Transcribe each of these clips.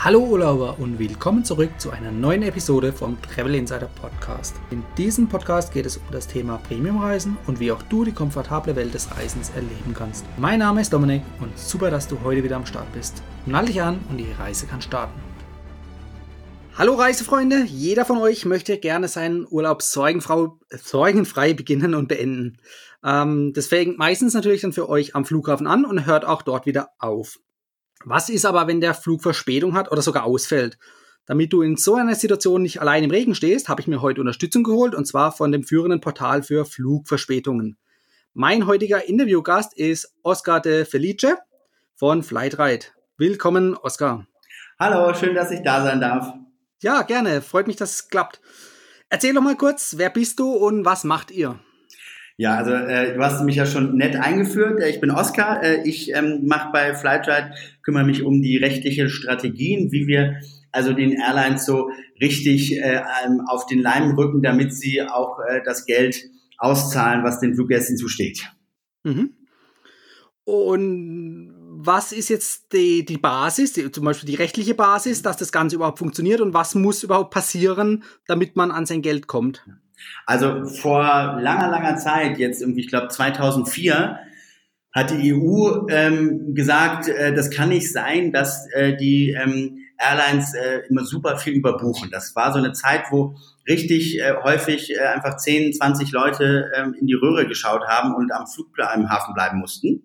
Hallo Urlauber und willkommen zurück zu einer neuen Episode vom Travel Insider Podcast. In diesem Podcast geht es um das Thema Premiumreisen und wie auch du die komfortable Welt des Reisens erleben kannst. Mein Name ist Dominik und super, dass du heute wieder am Start bist. Nall dich an und die Reise kann starten. Hallo Reisefreunde, jeder von euch möchte gerne seinen Urlaub sorgenfrei beginnen und beenden. Ähm, das meistens natürlich dann für euch am Flughafen an und hört auch dort wieder auf. Was ist aber, wenn der Flug Verspätung hat oder sogar ausfällt? Damit du in so einer Situation nicht allein im Regen stehst, habe ich mir heute Unterstützung geholt und zwar von dem führenden Portal für Flugverspätungen. Mein heutiger Interviewgast ist Oscar de Felice von Flightride. Willkommen, Oscar. Hallo, schön, dass ich da sein darf. Ja, gerne. Freut mich, dass es klappt. Erzähl doch mal kurz, wer bist du und was macht ihr? Ja, also äh, du hast mich ja schon nett eingeführt. Äh, ich bin Oskar. Äh, ich ähm, mache bei Flightride, kümmere mich um die rechtliche Strategien, wie wir also den Airlines so richtig äh, ähm, auf den Leim rücken, damit sie auch äh, das Geld auszahlen, was den Fluggästen zusteht. Mhm. Und was ist jetzt die, die Basis, die, zum Beispiel die rechtliche Basis, dass das Ganze überhaupt funktioniert und was muss überhaupt passieren, damit man an sein Geld kommt? Also vor langer, langer Zeit, jetzt irgendwie, ich glaube 2004, hat die EU ähm, gesagt, äh, das kann nicht sein, dass äh, die ähm, Airlines äh, immer super viel überbuchen. Das war so eine Zeit, wo richtig äh, häufig äh, einfach 10, 20 Leute ähm, in die Röhre geschaut haben und am Flugplan im Hafen bleiben mussten.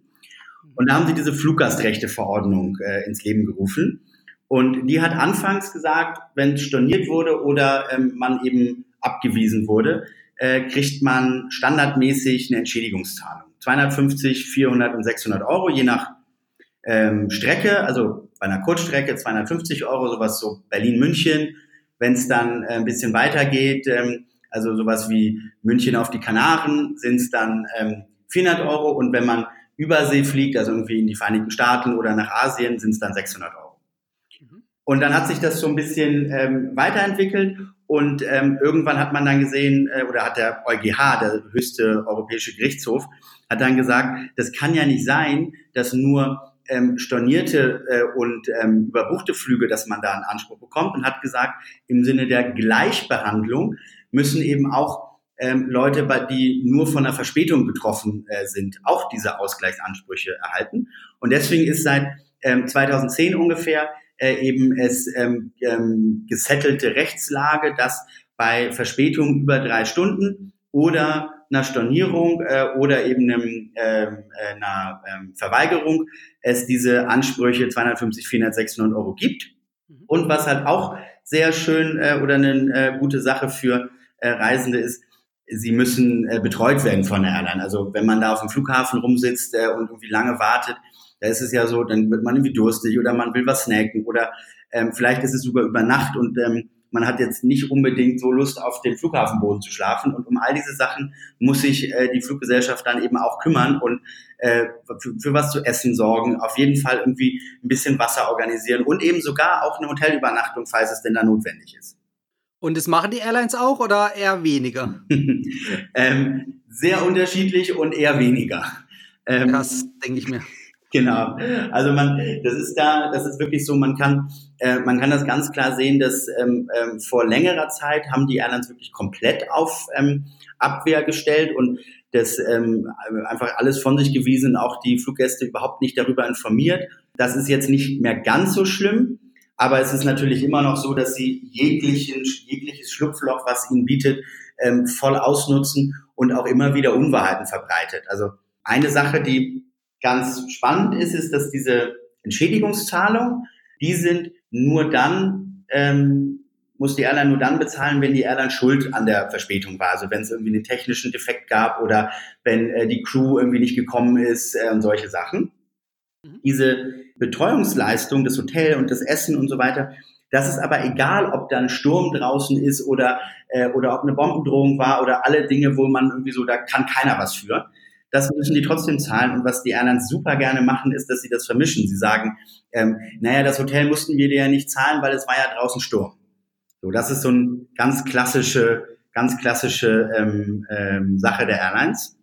Und da haben sie diese Fluggastrechteverordnung äh, ins Leben gerufen. Und die hat anfangs gesagt, wenn storniert wurde oder ähm, man eben abgewiesen wurde, äh, kriegt man standardmäßig eine Entschädigungszahlung. 250, 400 und 600 Euro, je nach ähm, Strecke. Also bei einer Kurzstrecke 250 Euro, sowas so Berlin-München. Wenn es dann äh, ein bisschen weitergeht, ähm, also sowas wie München auf die Kanaren, sind es dann ähm, 400 Euro. Und wenn man Übersee fliegt, also irgendwie in die Vereinigten Staaten oder nach Asien, sind es dann 600 Euro. Und dann hat sich das so ein bisschen ähm, weiterentwickelt und ähm, irgendwann hat man dann gesehen, äh, oder hat der EuGH, der höchste europäische Gerichtshof, hat dann gesagt, das kann ja nicht sein, dass nur ähm, stornierte äh, und ähm, überbuchte Flüge, dass man da einen Anspruch bekommt und hat gesagt, im Sinne der Gleichbehandlung müssen eben auch ähm, Leute, die nur von einer Verspätung betroffen äh, sind, auch diese Ausgleichsansprüche erhalten. Und deswegen ist seit ähm, 2010 ungefähr äh, eben es ähm, ähm, gesettelte Rechtslage, dass bei Verspätungen über drei Stunden oder einer Stornierung äh, oder eben einem, ähm, äh, einer ähm, Verweigerung es diese Ansprüche 250, 400, 600 Euro gibt. Mhm. Und was halt auch sehr schön äh, oder eine äh, gute Sache für äh, Reisende ist, sie müssen äh, betreut werden von der Airline. Also wenn man da auf dem Flughafen rumsitzt äh, und irgendwie lange wartet, da ist es ja so, dann wird man irgendwie durstig oder man will was snacken oder ähm, vielleicht ist es sogar über Nacht und ähm, man hat jetzt nicht unbedingt so Lust, auf dem Flughafenboden zu schlafen. Und um all diese Sachen muss sich äh, die Fluggesellschaft dann eben auch kümmern und äh, für, für was zu essen sorgen, auf jeden Fall irgendwie ein bisschen Wasser organisieren und eben sogar auch eine Hotelübernachtung, falls es denn da notwendig ist. Und das machen die Airlines auch oder eher weniger? ähm, sehr unterschiedlich und eher weniger. Ähm, das denke ich mir. Genau. Also man, das ist da, das ist wirklich so, man kann, äh, man kann das ganz klar sehen, dass ähm, ähm, vor längerer Zeit haben die Airlines wirklich komplett auf ähm, Abwehr gestellt und das ähm, einfach alles von sich gewiesen, auch die Fluggäste überhaupt nicht darüber informiert. Das ist jetzt nicht mehr ganz so schlimm, aber es ist natürlich immer noch so, dass sie jeglichen, jegliches Schlupfloch, was ihnen bietet, ähm, voll ausnutzen und auch immer wieder Unwahrheiten verbreitet. Also eine Sache, die ganz spannend ist, ist, dass diese Entschädigungszahlungen, die sind nur dann, ähm, muss die Airline nur dann bezahlen, wenn die Airline schuld an der Verspätung war. Also wenn es irgendwie einen technischen Defekt gab oder wenn äh, die Crew irgendwie nicht gekommen ist äh, und solche Sachen. Mhm. Diese Betreuungsleistung, das Hotel und das Essen und so weiter, das ist aber egal, ob da ein Sturm draußen ist oder, äh, oder ob eine Bombendrohung war oder alle Dinge, wo man irgendwie so, da kann keiner was für das müssen die trotzdem zahlen. Und was die Airlines super gerne machen, ist, dass sie das vermischen. Sie sagen, ähm, naja, das Hotel mussten wir dir ja nicht zahlen, weil es war ja draußen Sturm. So, das ist so eine ganz klassische, ganz klassische ähm, ähm, Sache der Airlines.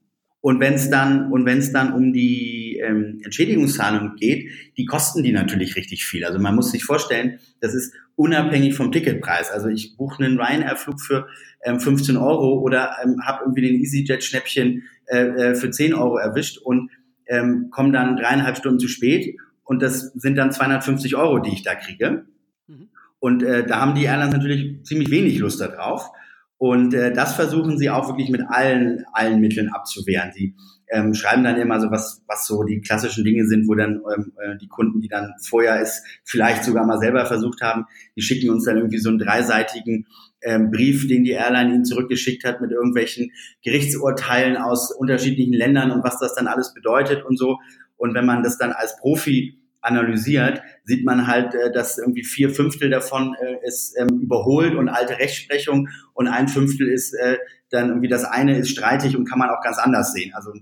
Und wenn es dann und wenn es dann um die ähm, Entschädigungszahlung geht, die kosten die natürlich richtig viel. Also man muss sich vorstellen, das ist unabhängig vom Ticketpreis. Also ich buche einen Ryanair-Flug für ähm, 15 Euro oder ähm, habe irgendwie den EasyJet-Schnäppchen äh, äh, für 10 Euro erwischt und ähm, komme dann dreieinhalb Stunden zu spät und das sind dann 250 Euro, die ich da kriege. Mhm. Und äh, da haben die Airlines natürlich ziemlich wenig Lust darauf. Und äh, das versuchen sie auch wirklich mit allen, allen Mitteln abzuwehren. Sie ähm, schreiben dann immer so, was, was so die klassischen Dinge sind, wo dann ähm, äh, die Kunden, die dann vorher es vielleicht sogar mal selber versucht haben, die schicken uns dann irgendwie so einen dreiseitigen ähm, Brief, den die Airline ihnen zurückgeschickt hat mit irgendwelchen Gerichtsurteilen aus unterschiedlichen Ländern und was das dann alles bedeutet und so. Und wenn man das dann als Profi analysiert, sieht man halt, äh, dass irgendwie vier Fünftel davon äh, ist ähm, überholt und alte Rechtsprechung und ein Fünftel ist äh, dann irgendwie das eine ist streitig und kann man auch ganz anders sehen. Also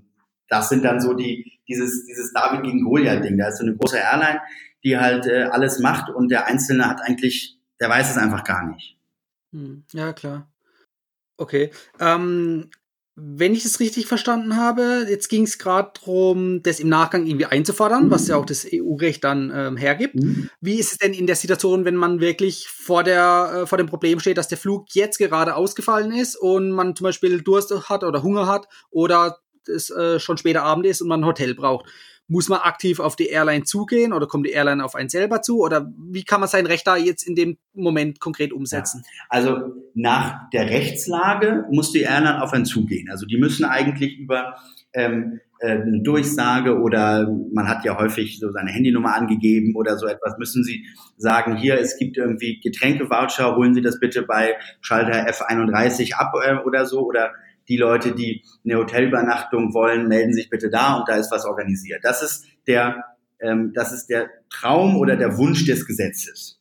das sind dann so die dieses dieses David gegen Goliath Ding. Da ist so eine große Airline, die halt äh, alles macht und der Einzelne hat eigentlich, der weiß es einfach gar nicht. Hm, ja klar. Okay. Ähm, wenn ich es richtig verstanden habe, jetzt ging es gerade darum, das im Nachgang irgendwie einzufordern, was ja auch das EU-Recht dann ähm, hergibt. Mhm. Wie ist es denn in der Situation, wenn man wirklich vor, der, äh, vor dem Problem steht, dass der Flug jetzt gerade ausgefallen ist und man zum Beispiel Durst hat oder Hunger hat oder es äh, schon später Abend ist und man ein Hotel braucht? Muss man aktiv auf die Airline zugehen oder kommt die Airline auf einen selber zu? Oder wie kann man sein Recht da jetzt in dem Moment konkret umsetzen? Ja, also nach der Rechtslage muss die Airline auf einen zugehen. Also die müssen eigentlich über ähm, äh, eine Durchsage oder man hat ja häufig so seine Handynummer angegeben oder so etwas, müssen Sie sagen, hier, es gibt irgendwie Getränkevoucher, holen Sie das bitte bei Schalter F31 ab äh, oder so oder die Leute, die eine Hotelübernachtung wollen, melden sich bitte da und da ist was organisiert. Das ist der, ähm, das ist der Traum oder der Wunsch des Gesetzes.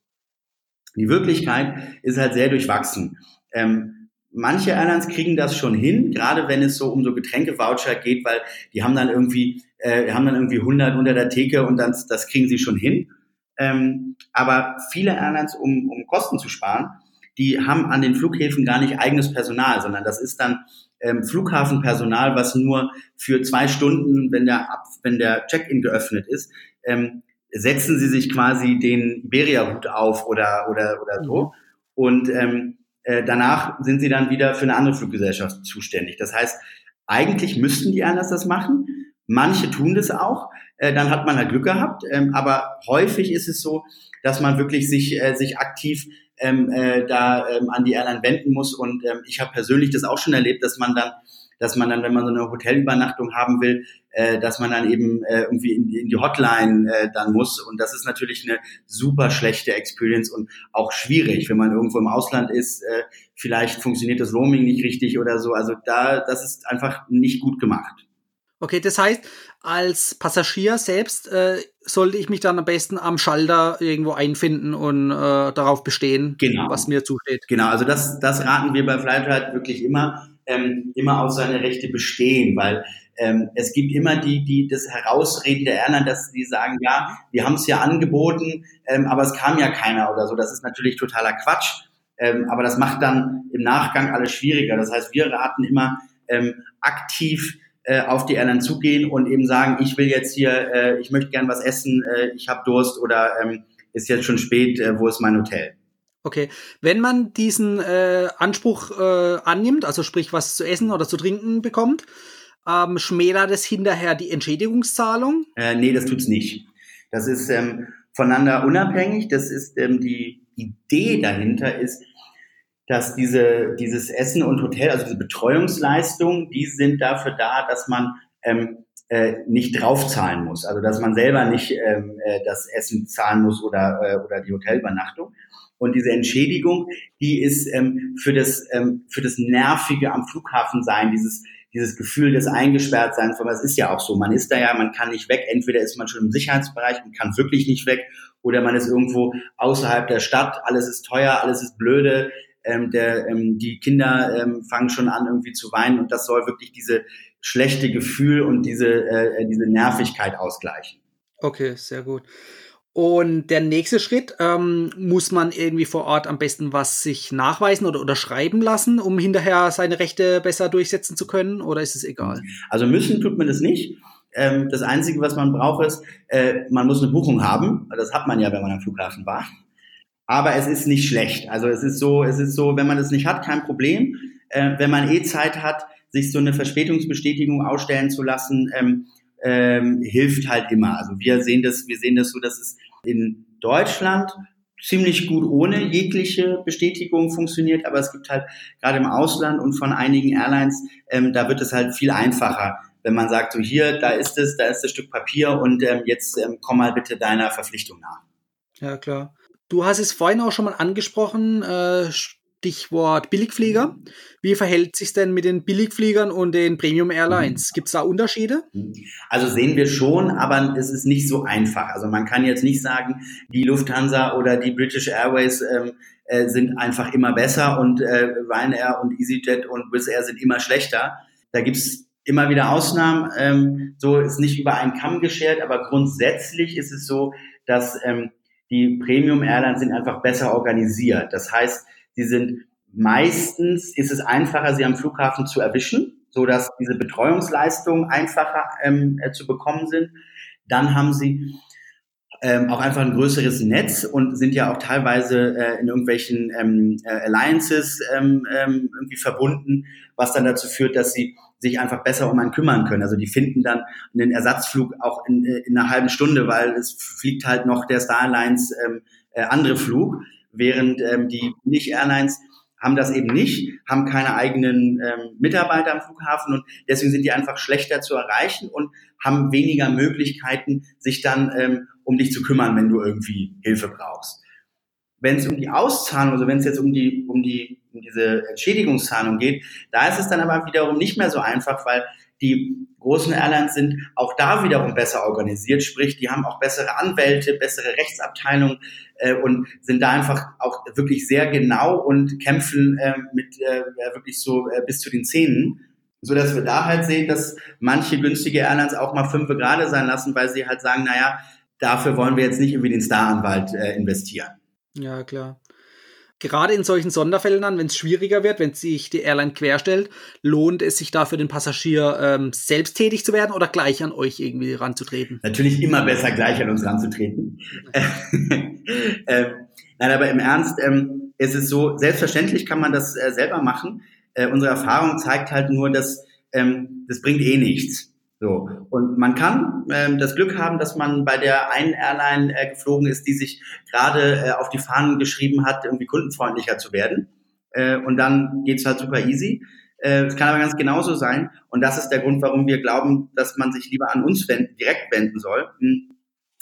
Die Wirklichkeit ist halt sehr durchwachsen. Ähm, manche Airlines kriegen das schon hin, gerade wenn es so um so Getränkevoucher geht, weil die haben dann irgendwie, äh, haben dann irgendwie 100 unter der Theke und dann, das kriegen sie schon hin. Ähm, aber viele Airlines, um, um Kosten zu sparen, die haben an den Flughäfen gar nicht eigenes Personal, sondern das ist dann ähm, Flughafenpersonal, was nur für zwei Stunden, wenn der, wenn der Check-in geöffnet ist, ähm, setzen sie sich quasi den Iberia-Hut auf oder, oder, oder so. Mhm. Und ähm, äh, danach sind sie dann wieder für eine andere Fluggesellschaft zuständig. Das heißt, eigentlich müssten die anders das machen. Manche tun das auch. Äh, dann hat man halt Glück gehabt. Ähm, aber häufig ist es so, dass man wirklich sich, äh, sich aktiv ähm, äh, da ähm, an die Airline wenden muss. Und ähm, ich habe persönlich das auch schon erlebt, dass man dann dass man dann, wenn man so eine Hotelübernachtung haben will, äh, dass man dann eben äh, irgendwie in die, in die Hotline äh, dann muss. Und das ist natürlich eine super schlechte Experience und auch schwierig, wenn man irgendwo im Ausland ist. Äh, vielleicht funktioniert das Roaming nicht richtig oder so. Also da, das ist einfach nicht gut gemacht. Okay, das heißt, als Passagier selbst äh, sollte ich mich dann am besten am Schalter irgendwo einfinden und äh, darauf bestehen, genau. was mir zusteht. Genau, also das, das raten wir bei Flightride wirklich immer, ähm, immer auf seine Rechte bestehen, weil ähm, es gibt immer die, die das Herausreden der Airline, dass sie sagen, ja, wir haben es ja angeboten, ähm, aber es kam ja keiner oder so. Das ist natürlich totaler Quatsch. Ähm, aber das macht dann im Nachgang alles schwieriger. Das heißt, wir raten immer ähm, aktiv äh, auf die Airline zugehen und eben sagen, ich will jetzt hier, äh, ich möchte gern was essen, äh, ich habe Durst oder ähm, ist jetzt schon spät, äh, wo ist mein Hotel? Okay, wenn man diesen äh, Anspruch äh, annimmt, also sprich was zu essen oder zu trinken bekommt, ähm, schmälert es hinterher die Entschädigungszahlung? Äh, nee, das tut's nicht. Das ist ähm, voneinander unabhängig. Das ist ähm, die Idee dahinter ist, dass diese, dieses Essen und Hotel, also diese Betreuungsleistungen, die sind dafür da, dass man ähm, äh, nicht draufzahlen muss. Also dass man selber nicht ähm, äh, das Essen zahlen muss oder, äh, oder die Hotelübernachtung. Und diese Entschädigung, die ist ähm, für, das, ähm, für das Nervige am Flughafen sein, dieses, dieses Gefühl des Eingesperrtseins, weil es ist ja auch so, man ist da ja, man kann nicht weg, entweder ist man schon im Sicherheitsbereich und kann wirklich nicht weg, oder man ist irgendwo außerhalb der Stadt, alles ist teuer, alles ist blöde, ähm, der, ähm, die Kinder ähm, fangen schon an irgendwie zu weinen und das soll wirklich diese schlechte Gefühl und diese, äh, diese Nervigkeit ausgleichen. Okay, sehr gut. Und der nächste Schritt, ähm, muss man irgendwie vor Ort am besten was sich nachweisen oder unterschreiben lassen, um hinterher seine Rechte besser durchsetzen zu können, oder ist es egal? Also müssen tut man das nicht. Ähm, das Einzige, was man braucht, ist, äh, man muss eine Buchung haben. Das hat man ja, wenn man am Flughafen war. Aber es ist nicht schlecht. Also es ist so, es ist so, wenn man das nicht hat, kein Problem. Äh, wenn man eh Zeit hat, sich so eine Verspätungsbestätigung ausstellen zu lassen, ähm, ähm, hilft halt immer. Also wir sehen das, wir sehen das so, dass es in Deutschland ziemlich gut ohne jegliche Bestätigung funktioniert, aber es gibt halt gerade im Ausland und von einigen Airlines, ähm, da wird es halt viel einfacher, wenn man sagt, so hier, da ist es, da ist das Stück Papier und ähm, jetzt ähm, komm mal bitte deiner Verpflichtung nach. Ja, klar. Du hast es vorhin auch schon mal angesprochen, äh, Stichwort Billigflieger. Wie verhält sich denn mit den Billigfliegern und den Premium Airlines? Gibt es da Unterschiede? Also sehen wir schon, aber es ist nicht so einfach. Also man kann jetzt nicht sagen, die Lufthansa oder die British Airways ähm, äh, sind einfach immer besser und äh, Ryanair und EasyJet und Wizz Air sind immer schlechter. Da gibt's immer wieder Ausnahmen. Ähm, so ist nicht über einen Kamm geschert, aber grundsätzlich ist es so, dass ähm, die Premium Airlines sind einfach besser organisiert. Das heißt, Sie sind meistens ist es einfacher, sie am Flughafen zu erwischen, so dass diese Betreuungsleistungen einfacher ähm, äh, zu bekommen sind. Dann haben sie ähm, auch einfach ein größeres Netz und sind ja auch teilweise äh, in irgendwelchen ähm, äh, Alliances ähm, ähm, irgendwie verbunden, was dann dazu führt, dass sie sich einfach besser um einen kümmern können. Also die finden dann einen Ersatzflug auch in, äh, in einer halben Stunde, weil es fliegt halt noch der Star Alliance ähm, äh, andere Flug während ähm, die Nicht-Airlines haben das eben nicht, haben keine eigenen ähm, Mitarbeiter am Flughafen und deswegen sind die einfach schlechter zu erreichen und haben weniger Möglichkeiten, sich dann ähm, um dich zu kümmern, wenn du irgendwie Hilfe brauchst. Wenn es um die Auszahlung, also wenn es jetzt um die um die um diese Entschädigungszahlung geht, da ist es dann aber wiederum nicht mehr so einfach, weil die großen Airlines sind auch da wiederum besser organisiert, sprich, die haben auch bessere Anwälte, bessere Rechtsabteilungen äh, und sind da einfach auch wirklich sehr genau und kämpfen äh, mit äh, wirklich so äh, bis zu den Zähnen, so dass wir da halt sehen, dass manche günstige Airlines auch mal fünf gerade sein lassen, weil sie halt sagen, naja, dafür wollen wir jetzt nicht irgendwie den Staranwalt äh, investieren. Ja, klar gerade in solchen Sonderfällen dann, wenn es schwieriger wird, wenn sich die Airline querstellt, lohnt es sich da für den Passagier ähm, selbst tätig zu werden oder gleich an euch irgendwie ranzutreten? Natürlich immer besser gleich an uns ranzutreten. ähm, nein, aber im Ernst ähm, ist es so, selbstverständlich kann man das äh, selber machen. Äh, unsere Erfahrung zeigt halt nur, dass ähm, das bringt eh nichts. So. Und man kann ähm, das Glück haben, dass man bei der einen Airline äh, geflogen ist, die sich gerade äh, auf die Fahnen geschrieben hat, irgendwie kundenfreundlicher zu werden. Äh, und dann geht's halt super easy. Äh, es kann aber ganz genauso sein. Und das ist der Grund, warum wir glauben, dass man sich lieber an uns wenden, direkt wenden soll. Hm.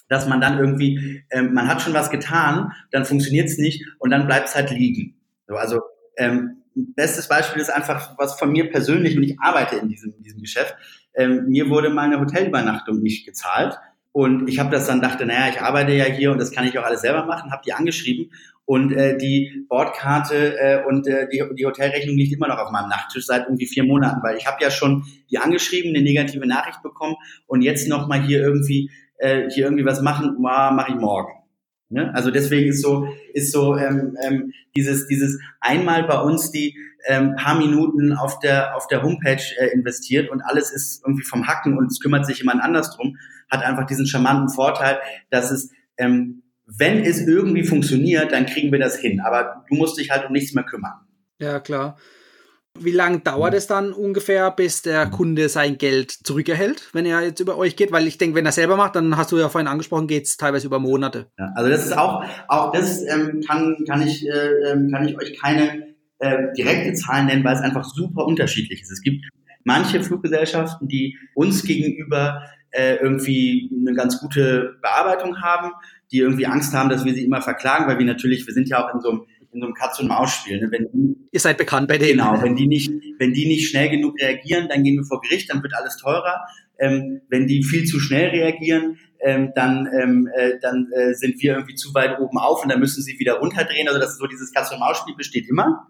Dass man dann irgendwie, ähm, man hat schon was getan, dann funktioniert's nicht und dann bleibt's halt liegen. So, also ähm, bestes Beispiel ist einfach was von mir persönlich und ich arbeite in diesem, in diesem Geschäft ähm, mir wurde meine Hotelübernachtung nicht gezahlt. Und ich habe das dann dachte, naja, ich arbeite ja hier und das kann ich auch alles selber machen, habe die angeschrieben und äh, die Bordkarte äh, und äh, die, die Hotelrechnung liegt immer noch auf meinem Nachttisch seit irgendwie vier Monaten, weil ich habe ja schon die angeschrieben, eine negative Nachricht bekommen und jetzt noch mal hier irgendwie äh, hier irgendwie was machen, mache ich morgen. Ne? Also deswegen ist so ist so ähm, ähm, dieses dieses einmal bei uns die ähm, paar Minuten auf der auf der Homepage äh, investiert und alles ist irgendwie vom Hacken und es kümmert sich jemand anders drum, hat einfach diesen charmanten Vorteil, dass es ähm, wenn es irgendwie funktioniert, dann kriegen wir das hin. Aber du musst dich halt um nichts mehr kümmern. Ja klar. Wie lange dauert es dann ungefähr, bis der Kunde sein Geld zurückerhält, wenn er jetzt über euch geht? Weil ich denke, wenn er selber macht, dann hast du ja vorhin angesprochen, geht es teilweise über Monate. Ja, also das ist auch, auch das ähm, kann, kann, ich, äh, ähm, kann ich euch keine äh, direkte Zahlen nennen, weil es einfach super unterschiedlich ist. Es gibt manche Fluggesellschaften, die uns gegenüber äh, irgendwie eine ganz gute Bearbeitung haben, die irgendwie Angst haben, dass wir sie immer verklagen, weil wir natürlich, wir sind ja auch in so einem in so einem Katz- und Maus-Spiel. Ne? Wenn die, Ihr seid bekannt bei denen. Genau, wenn die nicht, wenn die nicht schnell genug reagieren, dann gehen wir vor Gericht, dann wird alles teurer. Ähm, wenn die viel zu schnell reagieren, ähm, dann, ähm, äh, dann äh, sind wir irgendwie zu weit oben auf und dann müssen sie wieder runterdrehen. Also das ist so dieses Katz- und Maus-Spiel besteht immer.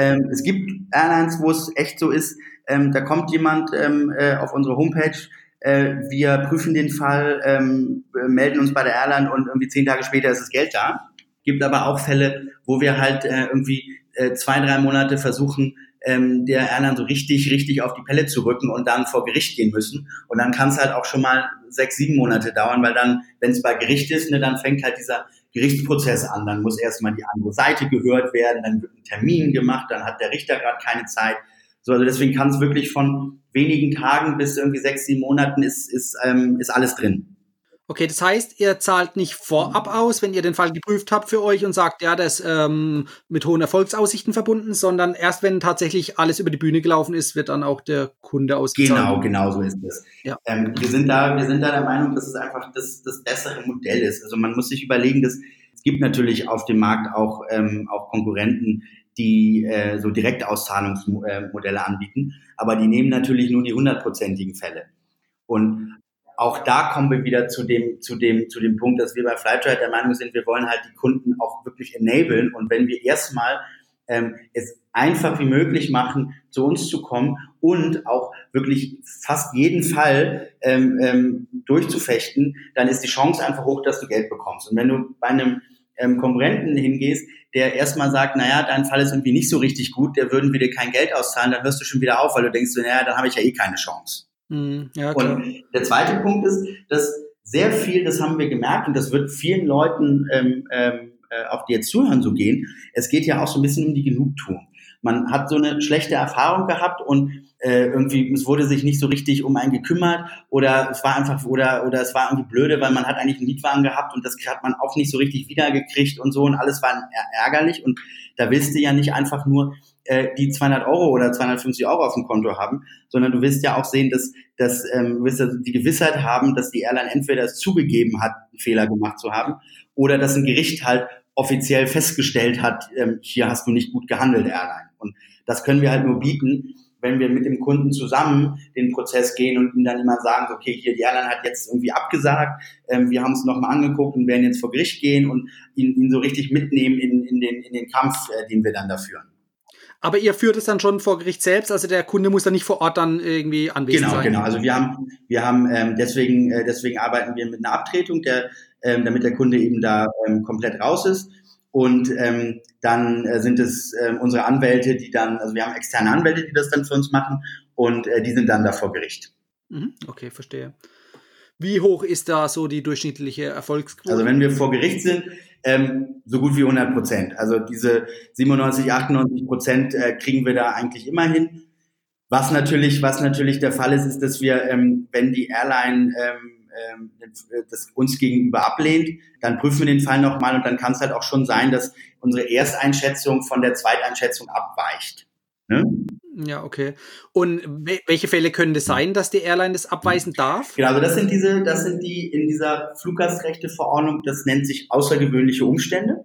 Ähm, es gibt Airlines, wo es echt so ist, ähm, da kommt jemand ähm, äh, auf unsere Homepage, äh, wir prüfen den Fall, ähm, melden uns bei der Airline und irgendwie zehn Tage später ist das Geld da. Gibt aber auch Fälle, wo wir halt äh, irgendwie äh, zwei, drei Monate versuchen, ähm, der Airline so richtig, richtig auf die Pelle zu rücken und dann vor Gericht gehen müssen. Und dann kann es halt auch schon mal sechs, sieben Monate dauern, weil dann, wenn es bei Gericht ist, ne, dann fängt halt dieser Gerichtsprozess an. Dann muss erstmal die andere Seite gehört werden, dann wird ein Termin gemacht, dann hat der Richter gerade keine Zeit. So, also deswegen kann es wirklich von wenigen Tagen bis irgendwie sechs, sieben Monaten ist, ist, ähm, ist alles drin. Okay, das heißt, ihr zahlt nicht vorab aus, wenn ihr den Fall geprüft habt für euch und sagt, ja, das ist ähm, mit hohen Erfolgsaussichten verbunden, sondern erst wenn tatsächlich alles über die Bühne gelaufen ist, wird dann auch der Kunde ausgezahlt. Genau, genau so ist es. Ja. Ähm, wir, sind da, wir sind da der Meinung, dass es einfach das, das bessere Modell ist. Also man muss sich überlegen, dass es gibt natürlich auf dem Markt auch, ähm, auch Konkurrenten, die äh, so Direktauszahlungsmodelle anbieten, aber die nehmen natürlich nur die hundertprozentigen Fälle. Und auch da kommen wir wieder zu dem, zu dem, zu dem Punkt, dass wir bei Flightride der Meinung sind, wir wollen halt die Kunden auch wirklich enablen. Und wenn wir erstmal ähm, es einfach wie möglich machen, zu uns zu kommen und auch wirklich fast jeden Fall ähm, ähm, durchzufechten, dann ist die Chance einfach hoch, dass du Geld bekommst. Und wenn du bei einem ähm, Konkurrenten hingehst, der erstmal sagt, naja, dein Fall ist irgendwie nicht so richtig gut, der würden wir dir kein Geld auszahlen, dann hörst du schon wieder auf, weil du denkst, naja, dann habe ich ja eh keine Chance. Mhm, ja, und der zweite Punkt ist, dass sehr viel, das haben wir gemerkt und das wird vielen Leuten, ähm, ähm, äh, auch die jetzt zuhören, so gehen. Es geht ja auch so ein bisschen um die Genugtuung. Man hat so eine schlechte Erfahrung gehabt und äh, irgendwie es wurde sich nicht so richtig um einen gekümmert oder es war einfach oder oder es war irgendwie blöde, weil man hat eigentlich einen Mietwagen gehabt und das hat man auch nicht so richtig wiedergekriegt und so und alles war ärgerlich und da willst du ja nicht einfach nur äh, die 200 Euro oder 250 Euro auf dem Konto haben, sondern du willst ja auch sehen, dass, dass ähm, du willst ja die Gewissheit haben, dass die Airline entweder es zugegeben hat, einen Fehler gemacht zu haben, oder dass ein Gericht halt offiziell festgestellt hat, ähm, hier hast du nicht gut gehandelt, Airline. Und das können wir halt nur bieten, wenn wir mit dem Kunden zusammen den Prozess gehen und ihm dann immer sagen, okay, hier die Airline hat jetzt irgendwie abgesagt, ähm, wir haben es nochmal angeguckt und werden jetzt vor Gericht gehen und ihn, ihn so richtig mitnehmen in, in, den, in den Kampf, äh, den wir dann da führen. Aber ihr führt es dann schon vor Gericht selbst, also der Kunde muss dann nicht vor Ort dann irgendwie anwesend genau, sein. Genau, genau. Also wir haben, wir haben ähm, deswegen, äh, deswegen arbeiten wir mit einer Abtretung, der, ähm, damit der Kunde eben da ähm, komplett raus ist. Und ähm, dann äh, sind es äh, unsere Anwälte, die dann, also wir haben externe Anwälte, die das dann für uns machen und äh, die sind dann da vor Gericht. Mhm, okay, verstehe. Wie hoch ist da so die durchschnittliche Erfolgsquote? Also wenn wir vor Gericht sind, ähm, so gut wie 100 Prozent. Also diese 97, 98 Prozent äh, kriegen wir da eigentlich immer hin. Was natürlich, was natürlich der Fall ist, ist, dass wir, ähm, wenn die Airline ähm, ähm, das uns gegenüber ablehnt, dann prüfen wir den Fall nochmal und dann kann es halt auch schon sein, dass unsere Ersteinschätzung von der Zweiteinschätzung abweicht. Ne? Ja, okay. Und welche Fälle können das sein, dass die Airline das abweisen darf? Genau, also das sind diese, das sind die in dieser Fluggastrechteverordnung, das nennt sich außergewöhnliche Umstände.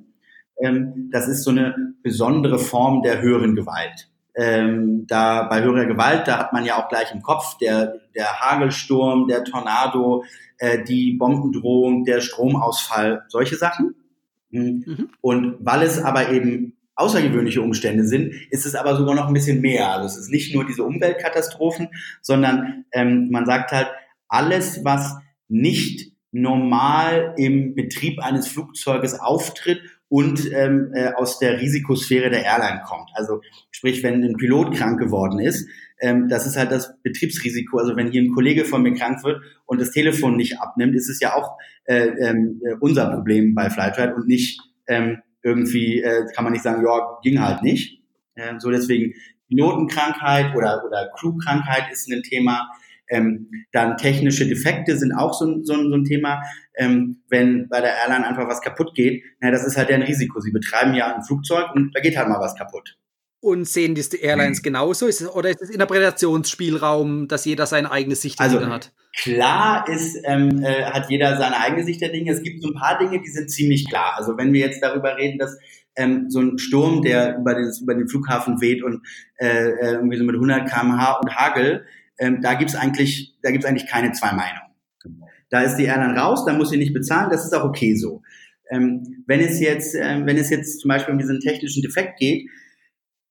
Ähm, das ist so eine besondere Form der höheren Gewalt. Ähm, da bei höherer Gewalt, da hat man ja auch gleich im Kopf der, der Hagelsturm, der Tornado, äh, die Bombendrohung, der Stromausfall, solche Sachen. Mhm. mhm. Und weil es aber eben außergewöhnliche Umstände sind, ist es aber sogar noch ein bisschen mehr. Also es ist nicht nur diese Umweltkatastrophen, sondern ähm, man sagt halt, alles, was nicht normal im Betrieb eines Flugzeuges auftritt und ähm, äh, aus der Risikosphäre der Airline kommt. Also sprich, wenn ein Pilot krank geworden ist, ähm, das ist halt das Betriebsrisiko. Also wenn hier ein Kollege von mir krank wird und das Telefon nicht abnimmt, ist es ja auch äh, ähm, äh, unser Problem bei Flightride und nicht ähm, irgendwie äh, kann man nicht sagen, ja, ging halt nicht. Äh, so deswegen Pilotenkrankheit oder, oder Crewkrankheit ist ein Thema. Ähm, dann technische Defekte sind auch so, so, so ein Thema. Ähm, wenn bei der Airline einfach was kaputt geht, na, das ist halt deren Risiko. Sie betreiben ja ein Flugzeug und da geht halt mal was kaputt. Und sehen die Airlines mhm. genauso? Ist es, oder ist es Interpretationsspielraum, dass jeder seine eigene Sicht also, hat? Klar ist, ähm, äh, hat jeder seine eigene Sicht der Dinge. Es gibt so ein paar Dinge, die sind ziemlich klar. Also wenn wir jetzt darüber reden, dass ähm, so ein Sturm, der über den, über den Flughafen weht und äh, äh irgendwie so mit 100 km/h und Hagel, ähm, da gibt's eigentlich, da gibt's eigentlich keine zwei Meinungen. Da ist die Airline raus, da muss sie nicht bezahlen, das ist auch okay so. Ähm, wenn es jetzt, äh, wenn es jetzt zum Beispiel um diesen technischen Defekt geht,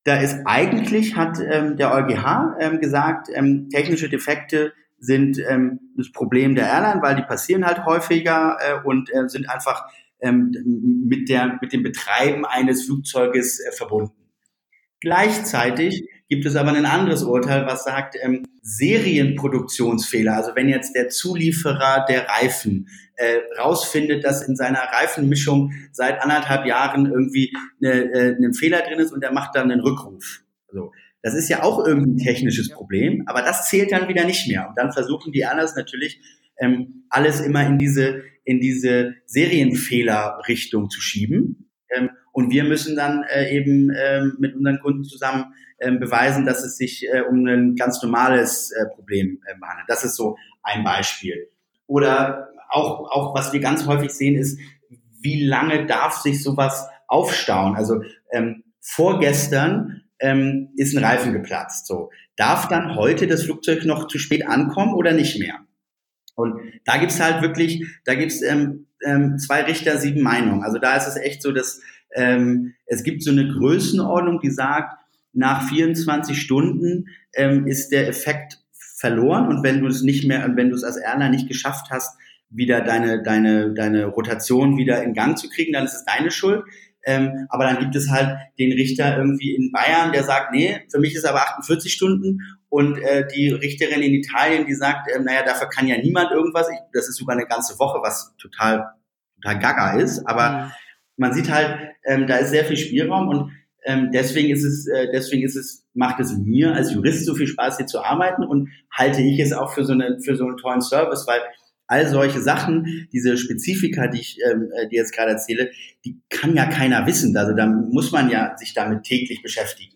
da ist eigentlich, hat ähm, der EuGH ähm, gesagt, ähm, technische Defekte sind ähm, das Problem der Airline, weil die passieren halt häufiger äh, und äh, sind einfach ähm, mit, der, mit dem Betreiben eines Flugzeuges äh, verbunden. Gleichzeitig gibt es aber ein anderes Urteil, was sagt, ähm, Serienproduktionsfehler, also wenn jetzt der Zulieferer der Reifen äh, rausfindet, dass in seiner Reifenmischung seit anderthalb Jahren irgendwie eine, äh, ein Fehler drin ist und er macht dann einen Rückruf. Also, das ist ja auch irgendwie ein technisches Problem, aber das zählt dann wieder nicht mehr. Und dann versuchen die anders natürlich ähm, alles immer in diese in diese Serienfehlerrichtung zu schieben. Ähm, und wir müssen dann äh, eben äh, mit unseren Kunden zusammen äh, beweisen, dass es sich äh, um ein ganz normales äh, Problem äh, handelt. Das ist so ein Beispiel. Oder auch, auch was wir ganz häufig sehen, ist, wie lange darf sich sowas aufstauen? Also ähm, vorgestern ähm, ist ein Reifen geplatzt. So darf dann heute das Flugzeug noch zu spät ankommen oder nicht mehr? Und da gibt's halt wirklich, da gibt's ähm, ähm, zwei Richter, sieben Meinungen. Also da ist es echt so, dass ähm, es gibt so eine Größenordnung, die sagt, nach 24 Stunden ähm, ist der Effekt verloren und wenn du es nicht mehr, wenn du es als Airline nicht geschafft hast, wieder deine, deine, deine Rotation wieder in Gang zu kriegen, dann ist es deine Schuld. Ähm, aber dann gibt es halt den Richter irgendwie in Bayern, der sagt, nee, für mich ist aber 48 Stunden. Und äh, die Richterin in Italien, die sagt, äh, naja, dafür kann ja niemand irgendwas. Ich, das ist sogar eine ganze Woche, was total, total gaga ist. Aber mhm man sieht halt, ähm, da ist sehr viel Spielraum und ähm, deswegen ist es, äh, deswegen ist es, macht es mir als Jurist so viel Spaß, hier zu arbeiten und halte ich es auch für so, eine, für so einen tollen Service, weil all solche Sachen, diese Spezifika, die ich ähm, äh, dir jetzt gerade erzähle, die kann ja keiner wissen. Also da muss man ja sich damit täglich beschäftigen.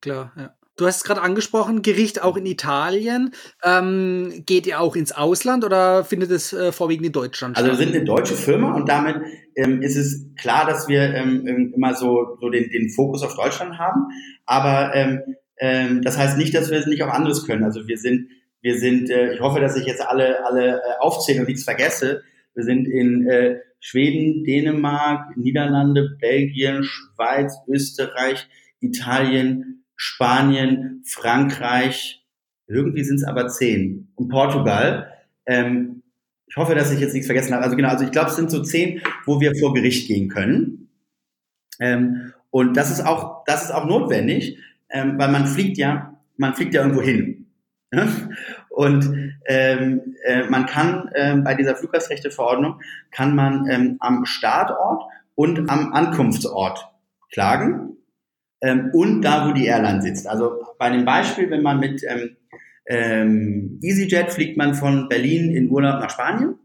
Klar, ja. Du hast es gerade angesprochen, Gericht auch in Italien. Ähm, geht ihr auch ins Ausland oder findet es äh, vorwiegend in Deutschland statt? Also wir sind eine deutsche Firma und damit ähm, ist es klar, dass wir ähm, immer so, so den, den Fokus auf Deutschland haben. Aber ähm, ähm, das heißt nicht, dass wir es nicht auch anderes können. Also wir sind, wir sind, äh, ich hoffe, dass ich jetzt alle, alle äh, aufzähle und nichts vergesse. Wir sind in äh, Schweden, Dänemark, Niederlande, Belgien, Schweiz, Österreich, Italien, Spanien, Frankreich, irgendwie sind es aber zehn und Portugal. Ähm, ich hoffe, dass ich jetzt nichts vergessen habe. Also genau, also ich glaube, es sind so zehn, wo wir vor Gericht gehen können. Ähm, und das ist auch, das ist auch notwendig, ähm, weil man fliegt ja, man fliegt ja irgendwo hin. Ne? Und ähm, äh, man kann äh, bei dieser Fluggastrechteverordnung kann man ähm, am Startort und am Ankunftsort klagen ähm, und da, wo die Airline sitzt. Also bei dem Beispiel, wenn man mit ähm, ähm, EasyJet fliegt man von Berlin in Urlaub nach Spanien,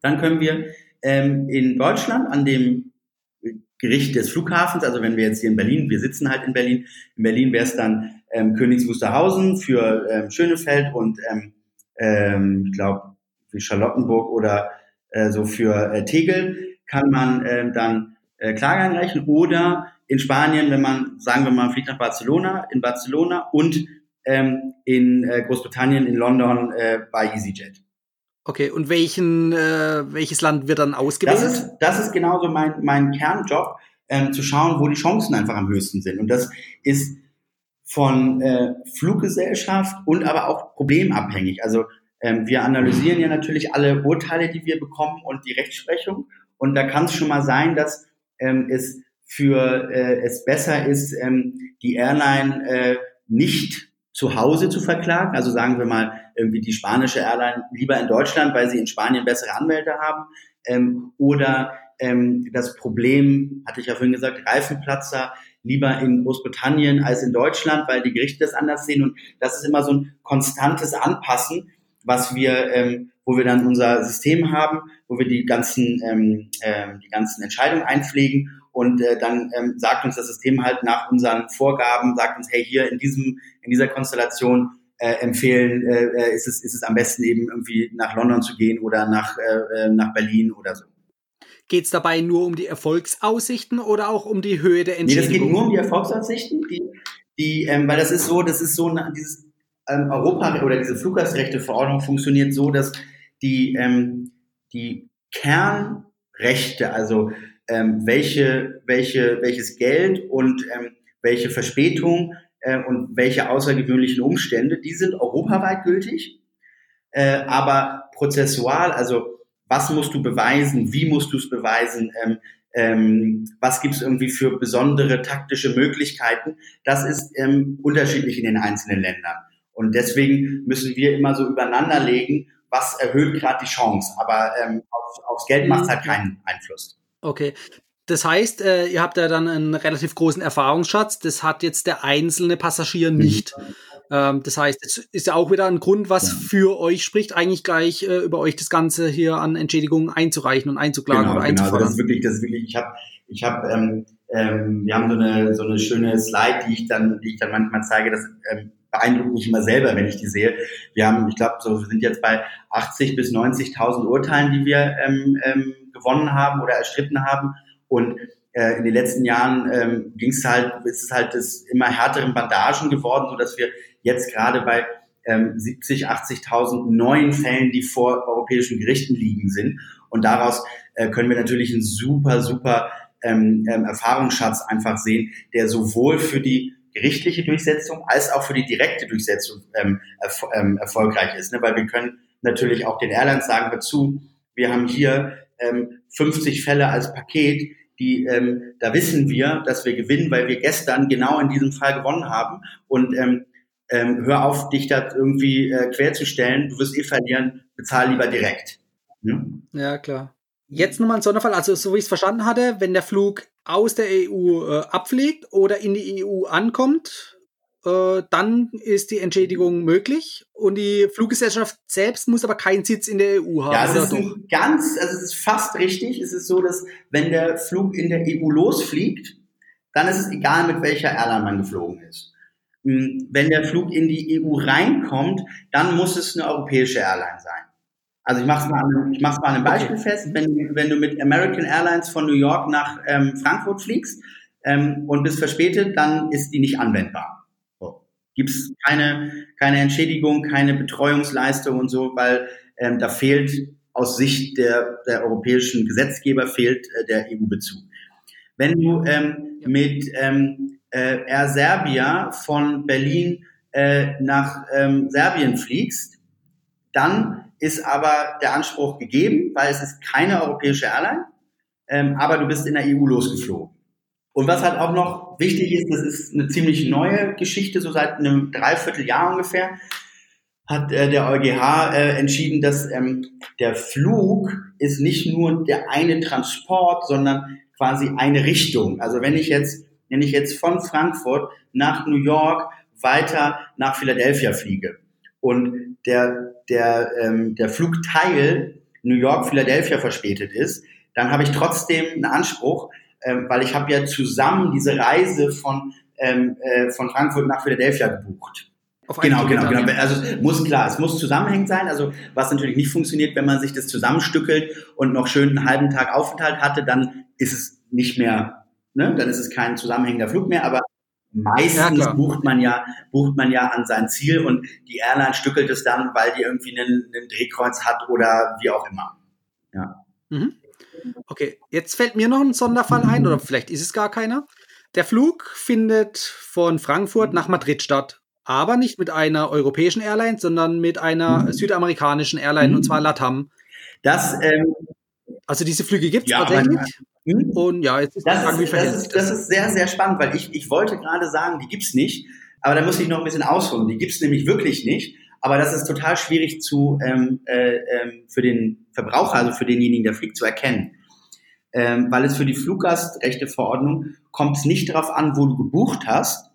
dann können wir ähm, in Deutschland an dem Gericht des Flughafens, also wenn wir jetzt hier in Berlin, wir sitzen halt in Berlin, in Berlin wäre es dann ähm, Königs Wusterhausen für ähm, Schönefeld und ähm, ähm, ich glaube für Charlottenburg oder äh, so für äh, Tegel kann man äh, dann äh, Klage einreichen oder in Spanien, wenn man, sagen wir mal, fliegt nach Barcelona, in Barcelona und ähm, in äh, Großbritannien, in London äh, bei EasyJet. Okay, und welchen, äh, welches Land wird dann ausgewählt? Das ist, das ist genauso mein, mein Kernjob, ähm, zu schauen, wo die Chancen einfach am höchsten sind. Und das ist von äh, Fluggesellschaft und aber auch problemabhängig. Also ähm, wir analysieren ja natürlich alle Urteile, die wir bekommen und die Rechtsprechung. Und da kann es schon mal sein, dass ähm, es für äh, es besser ist, ähm, die Airline äh, nicht zu Hause zu verklagen. Also sagen wir mal irgendwie die spanische Airline lieber in Deutschland, weil sie in Spanien bessere Anwälte haben. Ähm, oder ähm, das Problem, hatte ich ja vorhin gesagt, Reifenplatzer lieber in Großbritannien als in Deutschland, weil die Gerichte das anders sehen. Und das ist immer so ein konstantes Anpassen, was wir, ähm, wo wir dann unser System haben, wo wir die ganzen, ähm, äh, die ganzen Entscheidungen einpflegen und äh, dann ähm, sagt uns das System halt nach unseren Vorgaben, sagt uns, hey, hier in diesem, in dieser Konstellation äh, empfehlen, äh, äh, ist, es, ist es am besten eben irgendwie nach London zu gehen oder nach, äh, äh nach Berlin oder so. Geht es dabei nur um die Erfolgsaussichten oder auch um die Höhe der Entschädigung? Nee, das geht nur um die Erfolgsaussichten, die, die, ähm, weil das ist so, das ist so, dieses ähm, Europa oder diese Fluggastrechteverordnung funktioniert so, dass die, ähm, die Kernrechte, also ähm, welche, welche, welches Geld und ähm, welche Verspätung äh, und welche außergewöhnlichen Umstände, die sind europaweit gültig, äh, aber prozessual, also was musst du beweisen, wie musst du es beweisen, ähm, ähm, was gibt es irgendwie für besondere taktische Möglichkeiten. Das ist ähm, unterschiedlich in den einzelnen Ländern. Und deswegen müssen wir immer so übereinander legen, was erhöht gerade die Chance. Aber ähm, auf, aufs Geld macht es halt keinen Einfluss. Okay. Das heißt, äh, ihr habt ja dann einen relativ großen Erfahrungsschatz. Das hat jetzt der einzelne Passagier nicht. Mhm. Ähm, das heißt, es ist ja auch wieder ein Grund, was ja. für euch spricht, eigentlich gleich äh, über euch das Ganze hier an Entschädigungen einzureichen und einzuklagen genau, oder genau. Also das ist wirklich, das ist wirklich, ich habe, ich habe, ähm, ähm, wir haben so eine, so eine schöne Slide, die ich dann, die ich dann manchmal zeige, das ähm, beeindruckt mich immer selber, wenn ich die sehe. Wir haben, ich glaube, so wir sind jetzt bei 80 bis 90.000 Urteilen, die wir ähm, ähm, gewonnen haben oder erstritten haben und äh, in den letzten Jahren ähm, ging es halt, ist es halt das immer härteren Bandagen geworden, so dass wir jetzt gerade bei ähm, 70, 80.000 neuen Fällen, die vor europäischen Gerichten liegen sind. Und daraus äh, können wir natürlich einen super, super ähm, ähm, Erfahrungsschatz einfach sehen, der sowohl für die gerichtliche Durchsetzung als auch für die direkte Durchsetzung ähm, erf ähm, erfolgreich ist. Ne? Weil wir können natürlich auch den Airlines sagen, dazu, wir haben hier ähm, 50 Fälle als Paket, die, ähm, da wissen wir, dass wir gewinnen, weil wir gestern genau in diesem Fall gewonnen haben. Und ähm, ähm, hör auf, dich da irgendwie äh, querzustellen, du wirst eh verlieren, bezahl lieber direkt. Hm? Ja, klar. Jetzt nochmal ein Sonderfall, also so wie ich es verstanden hatte, wenn der Flug aus der EU äh, abfliegt oder in die EU ankommt, äh, dann ist die Entschädigung möglich und die Fluggesellschaft selbst muss aber keinen Sitz in der EU haben. Ja, es ist doch? ganz, also es ist fast richtig. Es ist so, dass wenn der Flug in der EU losfliegt, dann ist es egal, mit welcher Airline man geflogen ist. Hm, wenn der Flug in die EU reinkommt, dann muss es eine europäische Airline sein. Also ich mache es mal, ich mach's mal an einem Beispiel okay. fest. Wenn, wenn du mit American Airlines von New York nach ähm, Frankfurt fliegst ähm, und bist verspätet, dann ist die nicht anwendbar. So. Gibt es keine, keine Entschädigung, keine Betreuungsleistung und so, weil ähm, da fehlt aus Sicht der, der europäischen Gesetzgeber fehlt äh, der EU-Bezug. Wenn du ähm, mit ähm, äh, Air Serbia von Berlin äh, nach ähm, Serbien fliegst, dann ist aber der Anspruch gegeben, weil es ist keine europäische Airline, ähm, aber du bist in der EU losgeflogen. Und was halt auch noch wichtig ist, das ist eine ziemlich neue Geschichte, so seit einem Dreivierteljahr ungefähr, hat äh, der EuGH äh, entschieden, dass ähm, der Flug ist nicht nur der eine Transport, sondern quasi eine Richtung. Also wenn ich jetzt wenn ich jetzt von Frankfurt nach New York weiter nach Philadelphia fliege und der, der, ähm, der Flugteil New York, Philadelphia verspätet ist, dann habe ich trotzdem einen Anspruch, ähm, weil ich habe ja zusammen diese Reise von, ähm, äh, von Frankfurt nach Philadelphia gebucht. genau, genau, genau. Also es muss klar, es muss zusammenhängend sein. Also was natürlich nicht funktioniert, wenn man sich das zusammenstückelt und noch schön einen halben Tag Aufenthalt hatte, dann ist es nicht mehr ne? dann ist es kein zusammenhängender Flug mehr, aber meistens ja, bucht man ja, bucht man ja an sein Ziel und die Airline stückelt es dann, weil die irgendwie einen, einen Drehkreuz hat oder wie auch immer. Ja. Mhm. Okay, jetzt fällt mir noch ein Sonderfall ein, oder vielleicht ist es gar keiner. Der Flug findet von Frankfurt nach Madrid statt, aber nicht mit einer europäischen Airline, sondern mit einer mhm. südamerikanischen Airline, mhm. und zwar LATAM. Das, ähm, also diese Flüge gibt es ja, tatsächlich. Hm? Und ja, jetzt ist das, ist, das, ist, das ist sehr, sehr spannend, weil ich, ich wollte gerade sagen, die gibt's nicht, aber da muss ich noch ein bisschen ausholen. Die gibt's nämlich wirklich nicht, aber das ist total schwierig zu ähm, äh, ähm, für den Verbraucher, also für denjenigen, der fliegt, zu erkennen. Ähm, weil es für die Fluggastrechteverordnung kommt es nicht darauf an, wo du gebucht hast,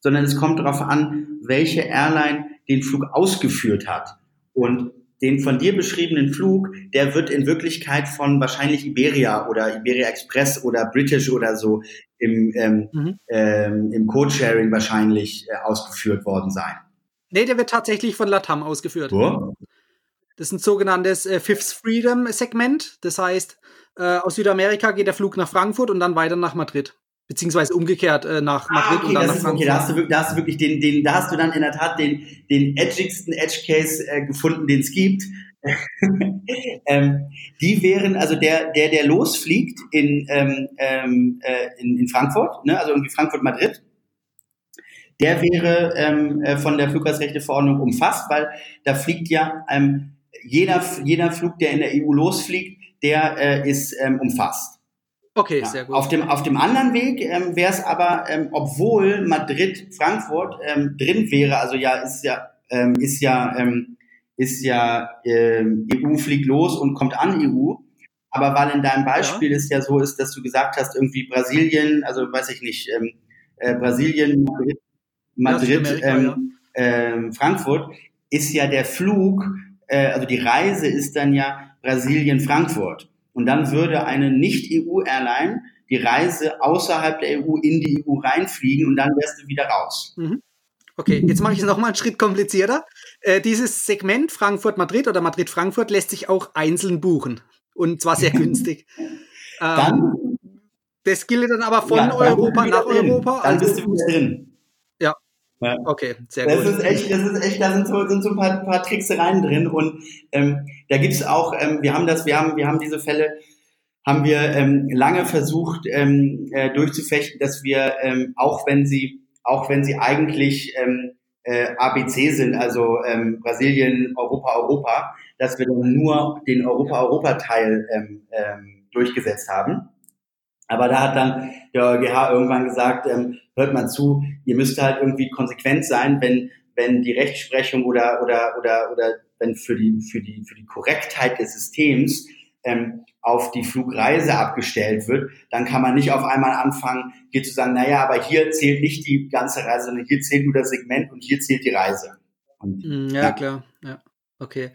sondern es kommt darauf an, welche Airline den Flug ausgeführt hat. Und den von dir beschriebenen Flug, der wird in Wirklichkeit von wahrscheinlich Iberia oder Iberia Express oder British oder so im, ähm, mhm. ähm, im Codesharing wahrscheinlich äh, ausgeführt worden sein. Nee, der wird tatsächlich von Latam ausgeführt. Oh. Das ist ein sogenanntes äh, Fifth Freedom Segment. Das heißt, äh, aus Südamerika geht der Flug nach Frankfurt und dann weiter nach Madrid beziehungsweise umgekehrt äh, nach ah, Madrid okay, und dann nach Frankfurt. Okay, da hast, du, da hast du wirklich den, den, da hast du dann in der Tat den, den edgigsten Edge Case äh, gefunden, den es gibt. ähm, die wären, also der, der, der losfliegt in, ähm, ähm, äh, in, in Frankfurt, ne, also irgendwie Frankfurt-Madrid, der wäre ähm, äh, von der Fluggastrechteverordnung umfasst, weil da fliegt ja ähm, jeder, jeder Flug, der in der EU losfliegt, der äh, ist ähm, umfasst. Okay, ja. sehr gut. Auf dem, auf dem anderen Weg ähm, wäre es aber, ähm, obwohl Madrid, Frankfurt ähm, drin wäre, also ja, ist ja, ähm, ist ja, ähm, ist ja, ähm, EU fliegt los und kommt an EU. Aber weil in deinem Beispiel ja. es ja so ist, dass du gesagt hast, irgendwie Brasilien, also weiß ich nicht, ähm, äh, Brasilien, Madrid, Madrid ähm, ähm, Frankfurt, ist ja der Flug, äh, also die Reise ist dann ja Brasilien-Frankfurt. Und dann würde eine Nicht-EU-Airline die Reise außerhalb der EU in die EU reinfliegen und dann wärst du wieder raus. Mhm. Okay, jetzt mache ich es nochmal einen Schritt komplizierter. Äh, dieses Segment Frankfurt-Madrid oder Madrid-Frankfurt lässt sich auch einzeln buchen. Und zwar sehr günstig. dann, ähm, das gilt dann aber von ja, Europa nach Europa. Dann bist du wieder drin. Ja. Okay, sehr das gut. Ist echt, das ist echt, da sind so, sind so ein paar, paar Tricksereien drin und ähm, da gibt's auch, ähm, wir haben das, wir haben, wir haben diese Fälle, haben wir ähm, lange versucht ähm, äh, durchzufechten, dass wir ähm, auch wenn sie, auch wenn sie eigentlich ähm, äh, ABC sind, also ähm, Brasilien, Europa, Europa, dass wir dann nur den Europa-Europa-Teil ähm, ähm, durchgesetzt haben. Aber da hat dann der EuGH irgendwann gesagt, ähm, hört mal zu, ihr müsst halt irgendwie konsequent sein, wenn, wenn die Rechtsprechung oder, oder, oder, oder wenn für die, für die, für die Korrektheit des Systems ähm, auf die Flugreise abgestellt wird, dann kann man nicht auf einmal anfangen, hier zu sagen, naja, aber hier zählt nicht die ganze Reise, sondern hier zählt nur das Segment und hier zählt die Reise. Und, mm, ja, ja, klar. Ja, okay.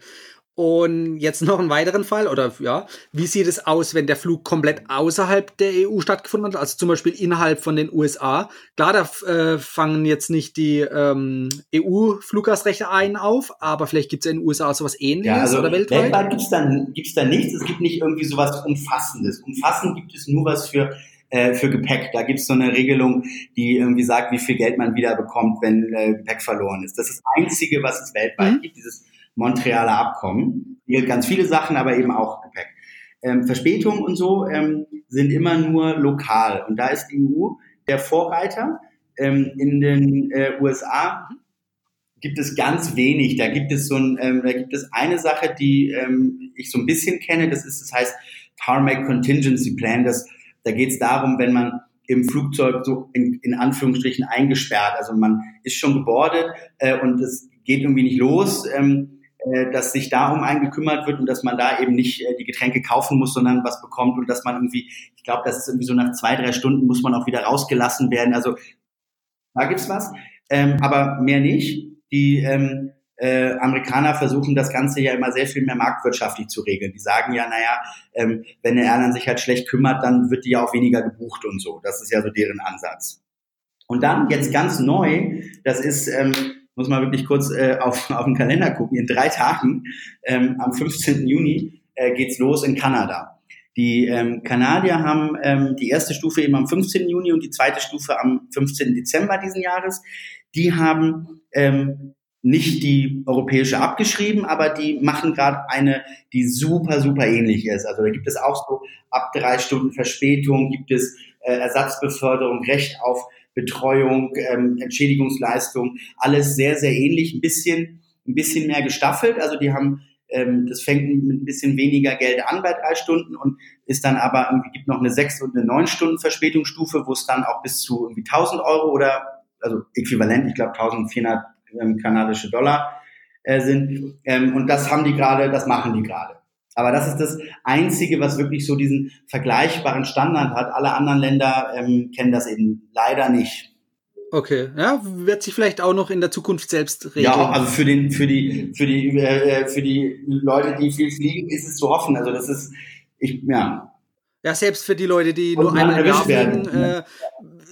Und jetzt noch einen weiteren Fall, oder ja, wie sieht es aus, wenn der Flug komplett außerhalb der EU stattgefunden hat, also zum Beispiel innerhalb von den USA? Klar, da äh, fangen jetzt nicht die ähm, EU-Fluggastrechte ein auf, aber vielleicht gibt es in den USA sowas ähnliches ja, also oder weltweit? Weltweit gibt es da, gibt's da nichts, es gibt nicht irgendwie sowas Umfassendes. Umfassend gibt es nur was für äh, für Gepäck. Da gibt es so eine Regelung, die irgendwie sagt, wie viel Geld man wieder bekommt, wenn äh, Gepäck verloren ist. Das ist das Einzige, was es weltweit mhm. gibt, dieses Montrealer Abkommen. Hier ganz viele Sachen, aber eben auch Gepäck. Ähm, Verspätungen und so ähm, sind immer nur lokal. Und da ist die EU der Vorreiter. Ähm, in den äh, USA gibt es ganz wenig. Da gibt es so ein, ähm, da gibt es eine Sache, die ähm, ich so ein bisschen kenne. Das ist, das heißt Tarmac Contingency Plan. Das, da geht es darum, wenn man im Flugzeug so in, in Anführungsstrichen eingesperrt, also man ist schon gebordet äh, und es geht irgendwie nicht los. Ähm, äh, dass sich darum einen gekümmert wird und dass man da eben nicht äh, die Getränke kaufen muss, sondern was bekommt und dass man irgendwie, ich glaube, das ist irgendwie so nach zwei, drei Stunden muss man auch wieder rausgelassen werden. Also da gibt's was, ähm, aber mehr nicht. Die ähm, äh, Amerikaner versuchen das Ganze ja immer sehr viel mehr marktwirtschaftlich zu regeln. Die sagen ja, naja, ähm, wenn eine Airline sich halt schlecht kümmert, dann wird die ja auch weniger gebucht und so. Das ist ja so deren Ansatz. Und dann jetzt ganz neu, das ist ähm, muss man wirklich kurz äh, auf, auf den Kalender gucken. In drei Tagen, ähm, am 15. Juni, äh, geht's los in Kanada. Die ähm, Kanadier haben ähm, die erste Stufe eben am 15. Juni und die zweite Stufe am 15. Dezember diesen Jahres. Die haben ähm, nicht die europäische abgeschrieben, aber die machen gerade eine, die super, super ähnlich ist. Also da gibt es auch so ab drei Stunden Verspätung, gibt es äh, Ersatzbeförderung, Recht auf Betreuung, ähm, Entschädigungsleistung, alles sehr, sehr ähnlich, ein bisschen, ein bisschen mehr gestaffelt. Also die haben, ähm, das fängt mit ein bisschen weniger Geld an bei drei Stunden und ist dann aber irgendwie gibt noch eine sechs und eine neun Stunden Verspätungsstufe, wo es dann auch bis zu irgendwie 1000 Euro oder also äquivalent, ich glaube 1400 ähm, kanadische Dollar äh, sind. Ähm, und das haben die gerade, das machen die gerade. Aber das ist das Einzige, was wirklich so diesen vergleichbaren Standard hat. Alle anderen Länder ähm, kennen das eben leider nicht. Okay, ja, wird sich vielleicht auch noch in der Zukunft selbst regeln. Ja, also für den, für die, für die, äh, für die Leute, die viel fliegen, ist es zu hoffen. Also das ist, ich, ja. Ja, selbst für die Leute, die Und nur einmal im Jahr fliegen, äh,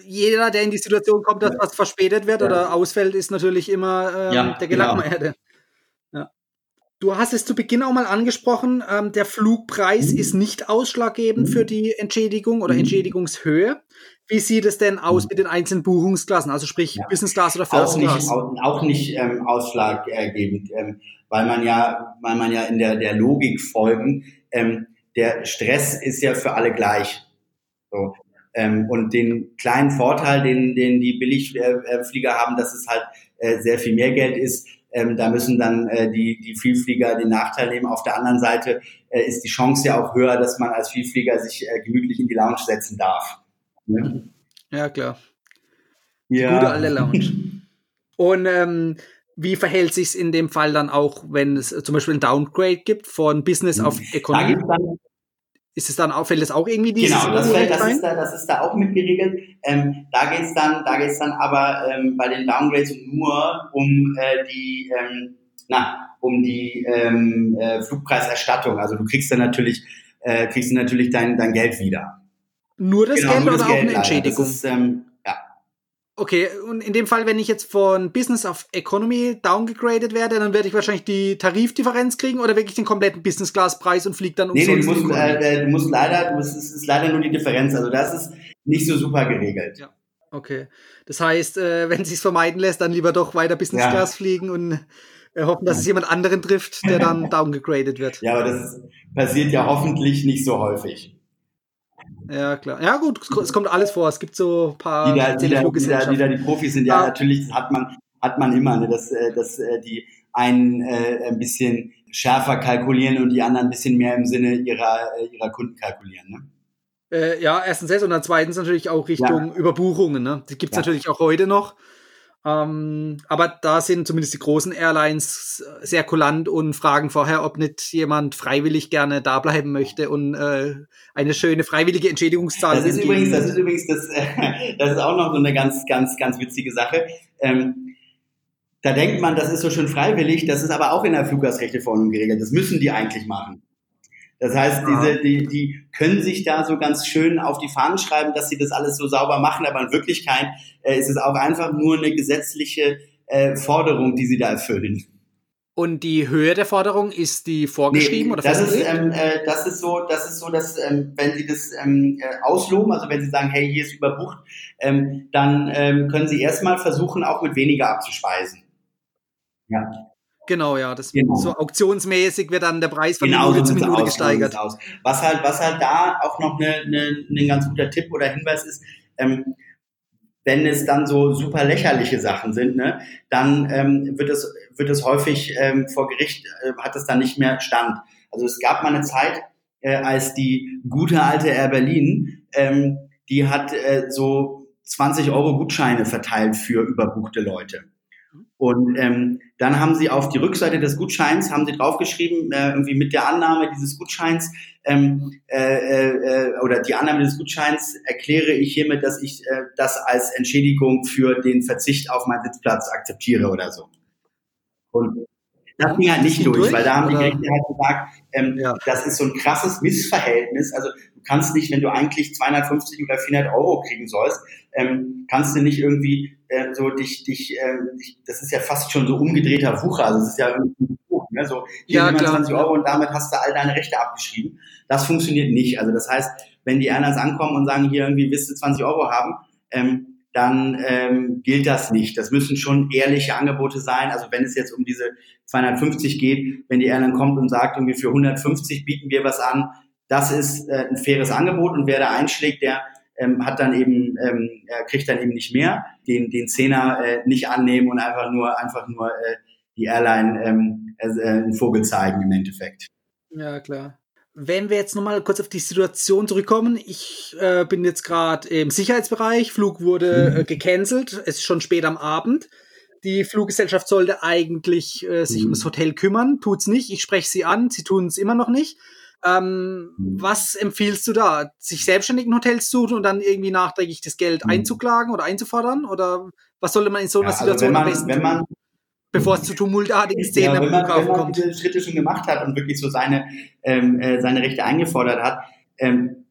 jeder, der in die Situation kommt, dass was verspätet wird ja. oder ausfällt, ist natürlich immer äh, ja, der Gelackmeierte. Du hast es zu Beginn auch mal angesprochen, ähm, der Flugpreis mhm. ist nicht ausschlaggebend für die Entschädigung oder mhm. Entschädigungshöhe. Wie sieht es denn aus mhm. mit den einzelnen Buchungsklassen, also sprich ja. Business Class oder First auch Class? Nicht, auch, auch nicht ähm, ausschlaggebend, ähm, weil man ja, weil man ja in der, der Logik folgen, ähm, der Stress ist ja für alle gleich. So. Ähm, und den kleinen Vorteil, den, den die Billigflieger haben, dass es halt äh, sehr viel mehr Geld ist, ähm, da müssen dann äh, die, die Vielflieger den Nachteil nehmen. Auf der anderen Seite äh, ist die Chance ja auch höher, dass man als Vielflieger sich äh, gemütlich in die Lounge setzen darf. Ne? Ja, klar. Die ja. gute alte Lounge. Und ähm, wie verhält sich in dem Fall dann auch, wenn es zum Beispiel ein Downgrade gibt von Business auf Economy? Da ist es dann auch, fällt es auch irgendwie dieses Genau, das, fällt, das, ist da, das ist da auch mit geregelt. Ähm, da geht's dann, da geht's dann aber ähm, bei den Downgrades nur um äh, die, ähm, na, um die ähm, äh, Flugpreiserstattung. Also du kriegst dann natürlich, äh, kriegst du natürlich dein, dein Geld wieder. Nur das genau, Geld nur das oder Geld auch eine Entschädigung? Ist, ähm, Okay, und in dem Fall, wenn ich jetzt von Business auf Economy downgegradet werde, dann werde ich wahrscheinlich die Tarifdifferenz kriegen oder wirklich den kompletten Business Class Preis und fliege dann umsonst? Nee, nee, du musst, äh, du musst leider, du musst, es ist leider nur die Differenz. Also das ist nicht so super geregelt. Ja. Okay. Das heißt, äh, wenn es sich vermeiden lässt, dann lieber doch weiter Business ja. Class fliegen und äh, hoffen, dass es jemand anderen trifft, der dann downgegradet wird. Ja, aber das passiert ja hoffentlich nicht so häufig. Ja, klar. Ja, gut, es kommt alles vor. Es gibt so ein paar die da, die da, die, da, die, da die Profis sind. Ja, ja, natürlich, das hat man, hat man immer, ne, dass, äh, dass äh, die einen äh, ein bisschen schärfer kalkulieren und die anderen ein bisschen mehr im Sinne ihrer, äh, ihrer Kunden kalkulieren. Ne? Äh, ja, erstens das und dann zweitens natürlich auch Richtung ja. Überbuchungen. Ne? Die gibt es ja. natürlich auch heute noch. Ähm, aber da sind zumindest die großen Airlines sehr kulant und fragen vorher, ob nicht jemand freiwillig gerne da bleiben möchte und äh, eine schöne freiwillige Entschädigungszahl. Das ist übrigens, das ist übrigens das, äh, das ist auch noch so eine ganz, ganz, ganz witzige Sache. Ähm, da denkt man, das ist so schön freiwillig, das ist aber auch in der Fluggastrechteverordnung geregelt. Das müssen die eigentlich machen. Das heißt, diese, die, die können sich da so ganz schön auf die Fahnen schreiben, dass sie das alles so sauber machen, aber in Wirklichkeit äh, ist es auch einfach nur eine gesetzliche äh, Forderung, die sie da erfüllen. Und die Höhe der Forderung ist die vorgeschrieben nee, oder das ist, ähm, äh, das ist so, das ist so, dass ähm, wenn Sie das ähm, äh, ausloben, also wenn Sie sagen, hey, hier ist überbucht, ähm, dann ähm, können Sie erstmal versuchen, auch mit weniger abzuspeisen. Ja. Genau, ja, das genau. so auktionsmäßig wird dann der Preis von genau, Minute zu Minute aus, gesteigert. Aus. Was halt, was halt da auch noch ein ne, ne ganz guter Tipp oder Hinweis ist, ähm, wenn es dann so super lächerliche Sachen sind, ne, dann ähm, wird es wird es häufig ähm, vor Gericht äh, hat es dann nicht mehr Stand. Also es gab mal eine Zeit, äh, als die gute alte Air Berlin, ähm, die hat äh, so 20 Euro Gutscheine verteilt für überbuchte Leute. Und ähm, dann haben sie auf die Rückseite des Gutscheins haben sie draufgeschrieben, äh, irgendwie mit der Annahme dieses Gutscheins ähm, äh, äh, oder die Annahme des Gutscheins erkläre ich hiermit, dass ich äh, das als Entschädigung für den Verzicht auf meinen Sitzplatz akzeptiere oder so. Und das ging halt nicht durch, durch, weil da haben die Gerichte halt gesagt, ähm, ja. das ist so ein krasses Missverhältnis. Also du kannst nicht, wenn du eigentlich 250 oder 400 Euro kriegen sollst, ähm, kannst du nicht irgendwie äh, so dich, dich, äh, dich, das ist ja fast schon so umgedrehter Wucher. Also es ist ja irgendwie ne? So hier ja, 20 Euro und damit hast du all deine Rechte abgeschrieben. Das funktioniert nicht. Also das heißt, wenn die Airlines ankommen und sagen, hier irgendwie willst du 20 Euro haben, ähm, dann ähm, gilt das nicht. Das müssen schon ehrliche Angebote sein. Also wenn es jetzt um diese 250 geht, wenn die Airline kommt und sagt, irgendwie für 150 bieten wir was an, das ist äh, ein faires Angebot und wer da einschlägt, der ähm, hat dann eben, ähm, er kriegt dann eben nicht mehr, den, den Zehner äh, nicht annehmen und einfach nur, einfach nur äh, die Airline ähm, äh, einen Vogel zeigen im Endeffekt. Ja, klar. Wenn wir jetzt nochmal kurz auf die Situation zurückkommen, ich äh, bin jetzt gerade im Sicherheitsbereich, Flug wurde mhm. äh, gecancelt, es ist schon spät am Abend. Die Fluggesellschaft sollte eigentlich äh, sich mhm. ums Hotel kümmern, tut's nicht. Ich spreche sie an, sie tun es immer noch nicht. Ähm, mhm. Was empfiehlst du da? Sich selbstständig ein Hotel zu suchen und dann irgendwie nachträglich das Geld mhm. einzuklagen oder einzufordern? Oder was sollte man in so einer ja, also Situation man, am besten wenn man, bevor es zu tumultartigen Szenen ja, am Flughafen kommt. Wenn man diese Schritte schon gemacht hat und wirklich so seine, ähm, äh, seine Rechte eingefordert hat, ähm,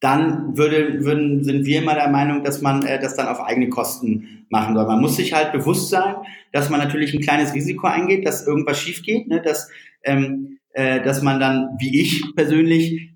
dann würde, würden, sind wir immer der Meinung, dass man äh, das dann auf eigene Kosten machen soll. Man muss sich halt bewusst sein, dass man natürlich ein kleines Risiko eingeht, dass irgendwas schief geht, ne, dass, ähm, äh, dass man dann, wie ich persönlich,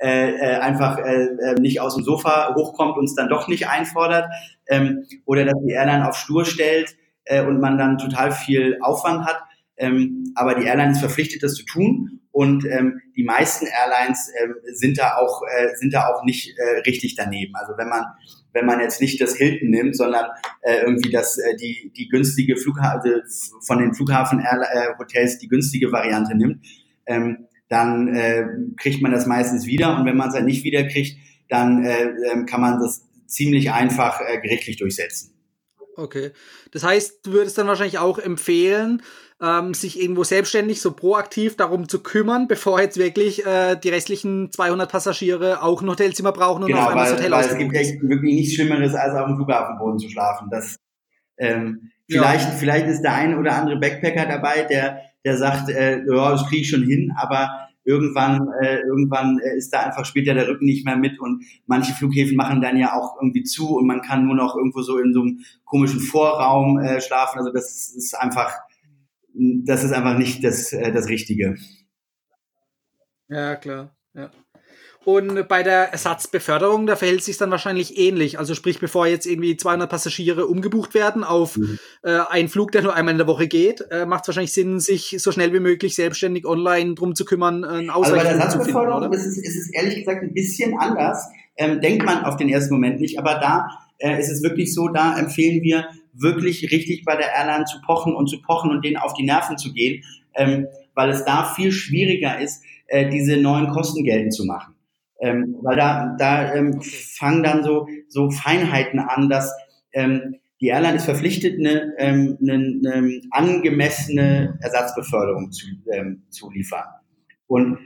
äh, äh, einfach äh, äh, nicht aus dem Sofa hochkommt und es dann doch nicht einfordert ähm, oder dass die Airline auf Stur stellt äh, und man dann total viel Aufwand hat. Ähm, aber die Airline ist verpflichtet, das zu tun. und ähm, die meisten Airlines ähm, sind da auch äh, sind da auch nicht äh, richtig daneben. Also wenn man wenn man jetzt nicht das Hilton nimmt, sondern äh, irgendwie das äh, die die günstige Flughafen also von den Flughafen äh, die günstige Variante nimmt, ähm, dann äh, kriegt man das meistens wieder und wenn man es halt nicht wieder kriegt, dann äh, ähm, kann man das ziemlich einfach äh, gerichtlich durchsetzen. Okay. Das heißt, du würdest dann wahrscheinlich auch empfehlen, ähm, sich irgendwo selbstständig so proaktiv darum zu kümmern, bevor jetzt wirklich äh, die restlichen 200 Passagiere auch ein Hotelzimmer brauchen und genau, auf einmal weil, das Hotel weil es gibt echt wirklich nichts Schlimmeres, als auf dem Flughafenboden zu schlafen. Das, ähm, vielleicht, ja. vielleicht ist der eine oder andere Backpacker dabei, der, der sagt, äh, ja, das kriege ich schon hin, aber irgendwann, äh, irgendwann äh, ist da einfach später der Rücken nicht mehr mit und manche Flughäfen machen dann ja auch irgendwie zu und man kann nur noch irgendwo so in so einem komischen Vorraum äh, schlafen. Also das ist einfach, das ist einfach nicht das, äh, das Richtige. Ja, klar. Ja. Und bei der Ersatzbeförderung, da verhält sich dann wahrscheinlich ähnlich. Also sprich, bevor jetzt irgendwie 200 Passagiere umgebucht werden auf mhm. äh, einen Flug, der nur einmal in der Woche geht, äh, macht es wahrscheinlich Sinn, sich so schnell wie möglich selbstständig online drum zu kümmern, einen Also bei der Ersatzbeförderung ist es, ist es ehrlich gesagt ein bisschen anders. Ähm, denkt man auf den ersten Moment nicht, aber da äh, ist es wirklich so, da empfehlen wir wirklich richtig bei der Airline zu pochen und zu pochen und denen auf die Nerven zu gehen, ähm, weil es da viel schwieriger ist, äh, diese neuen Kosten geltend zu machen. Ähm, weil da, da ähm, fangen dann so, so Feinheiten an, dass ähm, die Airline ist verpflichtet, eine, ähm, eine, eine angemessene Ersatzbeförderung zu, ähm, zu liefern. Und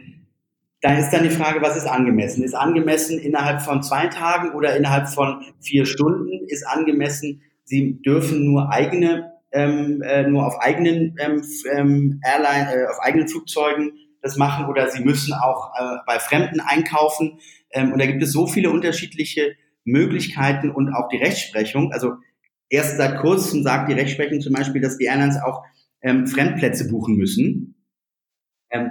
da ist dann die Frage, was ist angemessen? Ist angemessen innerhalb von zwei Tagen oder innerhalb von vier Stunden? Ist angemessen, Sie dürfen nur eigene, ähm, äh, nur auf eigenen ähm, ähm Airline, äh, auf eigenen Flugzeugen das machen oder sie müssen auch äh, bei Fremden einkaufen. Ähm, und da gibt es so viele unterschiedliche Möglichkeiten und auch die Rechtsprechung. Also erst seit kurzem sagt die Rechtsprechung zum Beispiel, dass die Airlines auch ähm, Fremdplätze buchen müssen. Ähm,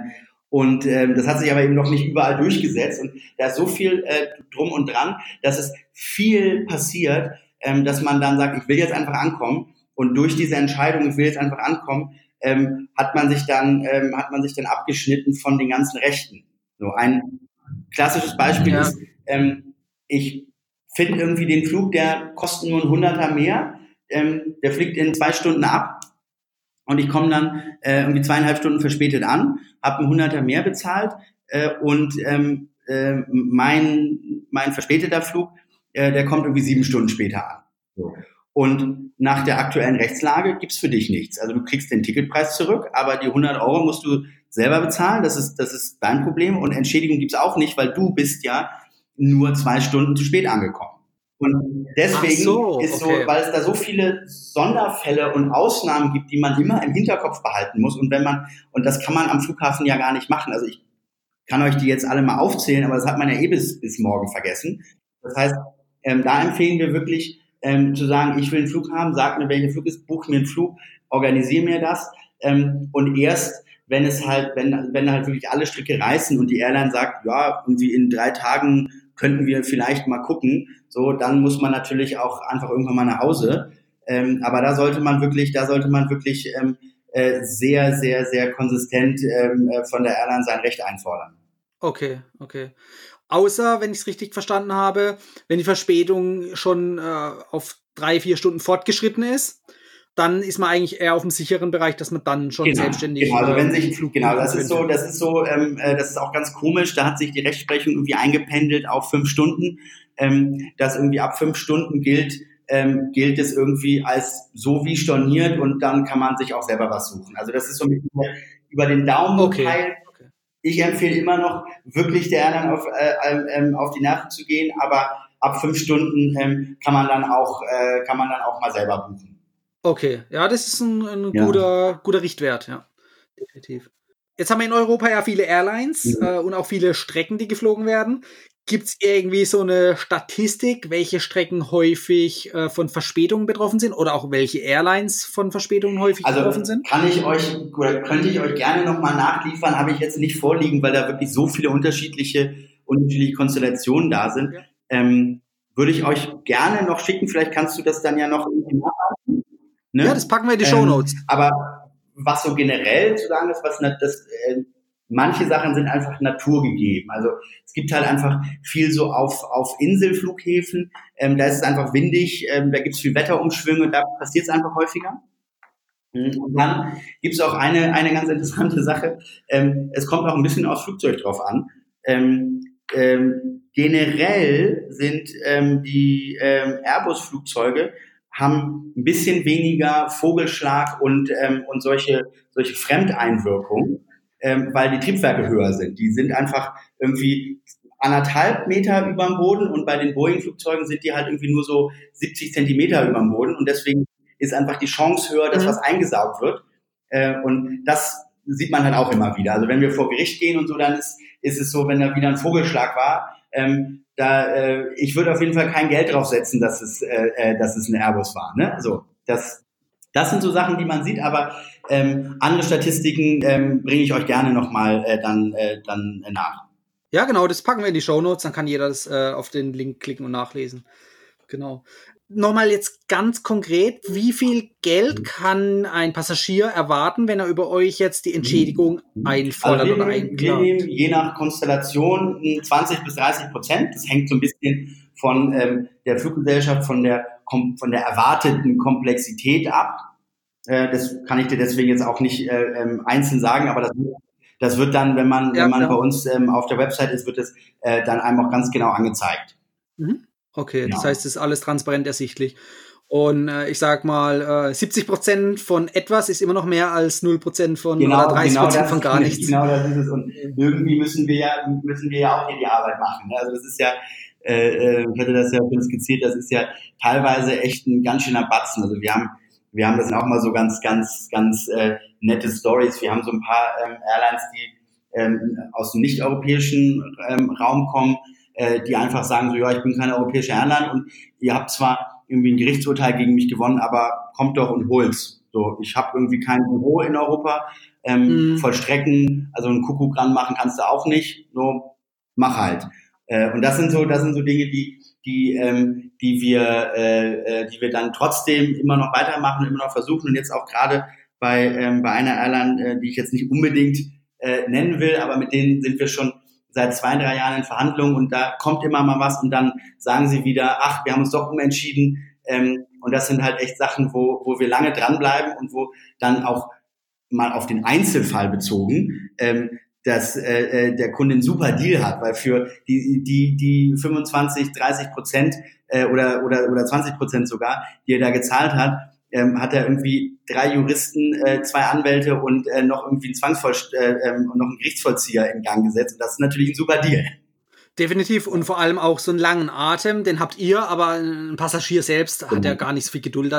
und ähm, das hat sich aber eben noch nicht überall durchgesetzt. Und da ist so viel äh, drum und dran, dass es viel passiert, ähm, dass man dann sagt, ich will jetzt einfach ankommen. Und durch diese Entscheidung, ich will jetzt einfach ankommen, ähm, hat man sich dann ähm, hat man sich dann abgeschnitten von den ganzen Rechten. So ein klassisches Beispiel ja. ist, ähm, ich finde irgendwie den Flug, der kostet nur ein Hunderter mehr, ähm, der fliegt in zwei Stunden ab und ich komme dann äh, irgendwie zweieinhalb Stunden verspätet an, habe einen Hunderter mehr bezahlt äh, und ähm, äh, mein mein verspäteter Flug, äh, der kommt irgendwie sieben Stunden später an. So. Und nach der aktuellen Rechtslage gibt's für dich nichts. Also du kriegst den Ticketpreis zurück, aber die 100 Euro musst du selber bezahlen. Das ist, das ist dein Problem. Und Entschädigung gibt's auch nicht, weil du bist ja nur zwei Stunden zu spät angekommen. Und deswegen so, ist so, okay. weil es da so viele Sonderfälle und Ausnahmen gibt, die man immer im Hinterkopf behalten muss. Und wenn man, und das kann man am Flughafen ja gar nicht machen. Also ich kann euch die jetzt alle mal aufzählen, aber das hat man ja eh bis, bis morgen vergessen. Das heißt, ähm, da empfehlen wir wirklich, ähm, zu sagen, ich will einen Flug haben, sag mir, welcher Flug ist, buch mir einen Flug, organisiere mir das. Ähm, und erst, wenn es halt, wenn, wenn halt wirklich alle Stricke reißen und die Airline sagt, ja, irgendwie in drei Tagen könnten wir vielleicht mal gucken, so, dann muss man natürlich auch einfach irgendwann mal nach Hause. Ähm, aber da sollte man wirklich, da sollte man wirklich ähm, äh, sehr, sehr, sehr konsistent ähm, äh, von der Airline sein Recht einfordern. Okay, okay. Außer, wenn ich es richtig verstanden habe, wenn die Verspätung schon äh, auf drei, vier Stunden fortgeschritten ist, dann ist man eigentlich eher auf dem sicheren Bereich, dass man dann schon genau, selbstständig genau, also wenn äh, sich Flug genau, das ist so, das ist so, ähm, äh, das ist auch ganz komisch. Da hat sich die Rechtsprechung irgendwie eingependelt auf fünf Stunden, ähm, dass irgendwie ab fünf Stunden gilt ähm, gilt es irgendwie als so wie storniert und dann kann man sich auch selber was suchen. Also das ist so ein bisschen über den Daumen okay. Teil, ich empfehle immer noch, wirklich der Airline auf, äh, ähm, ähm, auf die Nerven zu gehen, aber ab fünf Stunden ähm, kann man dann auch, äh, kann man dann auch mal selber buchen. Okay, ja, das ist ein, ein ja. guter, guter Richtwert, ja. Definitiv. Jetzt haben wir in Europa ja viele Airlines mhm. äh, und auch viele Strecken, die geflogen werden. Gibt es irgendwie so eine Statistik, welche Strecken häufig äh, von Verspätungen betroffen sind oder auch welche Airlines von Verspätungen häufig also betroffen sind? Kann ich euch oder könnte ich euch gerne nochmal nachliefern, habe ich jetzt nicht vorliegen, weil da wirklich so viele unterschiedliche, unterschiedliche Konstellationen da sind. Ja. Ähm, würde ich euch gerne noch schicken, vielleicht kannst du das dann ja noch irgendwie nachhalten. Ne? Ja, das packen wir in die Show ähm, Notes. aber was so generell zu sagen ist, was das, äh, manche Sachen sind einfach naturgegeben. Also es gibt halt einfach viel so auf, auf Inselflughäfen, ähm, da ist es einfach windig, ähm, da gibt es viel Wetterumschwünge, da passiert es einfach häufiger. Mhm. Und dann gibt es auch eine, eine ganz interessante Sache. Ähm, es kommt auch ein bisschen aufs Flugzeug drauf an. Ähm, ähm, generell sind ähm, die Airbus-Flugzeuge haben ein bisschen weniger Vogelschlag und, und solche, solche Fremdeinwirkungen, ähm, weil die Triebwerke höher sind. Die sind einfach irgendwie anderthalb Meter über dem Boden und bei den Boeing-Flugzeugen sind die halt irgendwie nur so 70 Zentimeter über dem Boden und deswegen ist einfach die Chance höher, dass mhm. was eingesaugt wird. Äh, und das sieht man halt auch immer wieder. Also wenn wir vor Gericht gehen und so, dann ist, ist es so, wenn da wieder ein Vogelschlag war, ähm, da, äh, ich würde auf jeden Fall kein Geld drauf setzen, dass es, äh, äh, dass es ein Airbus war. Ne? Also das, das sind so Sachen, die man sieht, aber ähm, andere Statistiken ähm, bringe ich euch gerne nochmal äh, dann, äh, dann nach. Ja, genau, das packen wir in die Show Notes, dann kann jeder das äh, auf den Link klicken und nachlesen. Genau nochmal jetzt ganz konkret, wie viel Geld kann ein Passagier erwarten, wenn er über euch jetzt die Entschädigung mhm. einfordert also oder einklagt? je nach Konstellation 20 bis 30 Prozent. Das hängt so ein bisschen von ähm, der Fluggesellschaft, von der, von der erwarteten Komplexität ab. Äh, das kann ich dir deswegen jetzt auch nicht äh, ähm, einzeln sagen, aber das, das wird dann, wenn man, ja, wenn man bei uns ähm, auf der Website ist, wird es äh, dann einem auch ganz genau angezeigt. Mhm. Okay, ja. das heißt, es ist alles transparent ersichtlich. Und äh, ich sag mal, äh, 70 Prozent von etwas ist immer noch mehr als 0 Prozent von genau, oder 30 genau Prozent von gar nichts. Genau, das ist es. Und irgendwie müssen wir ja, müssen wir ja auch hier die Arbeit machen. Ne? Also das ist ja, äh, äh ich hatte das ja schon skizziert, das ist ja teilweise echt ein ganz schöner Batzen. Also wir haben, wir haben das auch mal so ganz, ganz, ganz äh, nette Stories. Wir haben so ein paar ähm, Airlines, die ähm, aus dem nicht-europäischen ähm, Raum kommen, äh, die einfach sagen so, ja, ich bin keine europäische Airline und ihr habt zwar irgendwie ein Gerichtsurteil gegen mich gewonnen, aber kommt doch und holt's. So, ich habe irgendwie kein Büro in Europa, ähm, mhm. vollstrecken, also ein Kuckuck dran machen kannst du auch nicht. So, mach halt. Äh, und das sind so, das sind so Dinge, die, die, ähm, die wir, äh, äh, die wir dann trotzdem immer noch weitermachen, immer noch versuchen und jetzt auch gerade bei, ähm, bei einer Airline, äh, die ich jetzt nicht unbedingt äh, nennen will, aber mit denen sind wir schon seit zwei, drei Jahren in Verhandlungen und da kommt immer mal was und dann sagen sie wieder, ach, wir haben uns doch umentschieden. Ähm, und das sind halt echt Sachen, wo, wo wir lange dranbleiben und wo dann auch mal auf den Einzelfall bezogen, ähm, dass äh, äh der Kunde einen super Deal hat, weil für die, die, die 25, 30 Prozent äh, oder, oder, oder 20 Prozent sogar, die er da gezahlt hat, ähm, hat er irgendwie drei Juristen, äh, zwei Anwälte und äh, noch irgendwie einen Zwangsvoll äh, ähm, und noch einen Gerichtsvollzieher in Gang gesetzt. Und das ist natürlich ein super Deal. Definitiv und vor allem auch so einen langen Atem, den habt ihr, aber ein Passagier selbst genau. hat ja gar nicht so viel Geduld,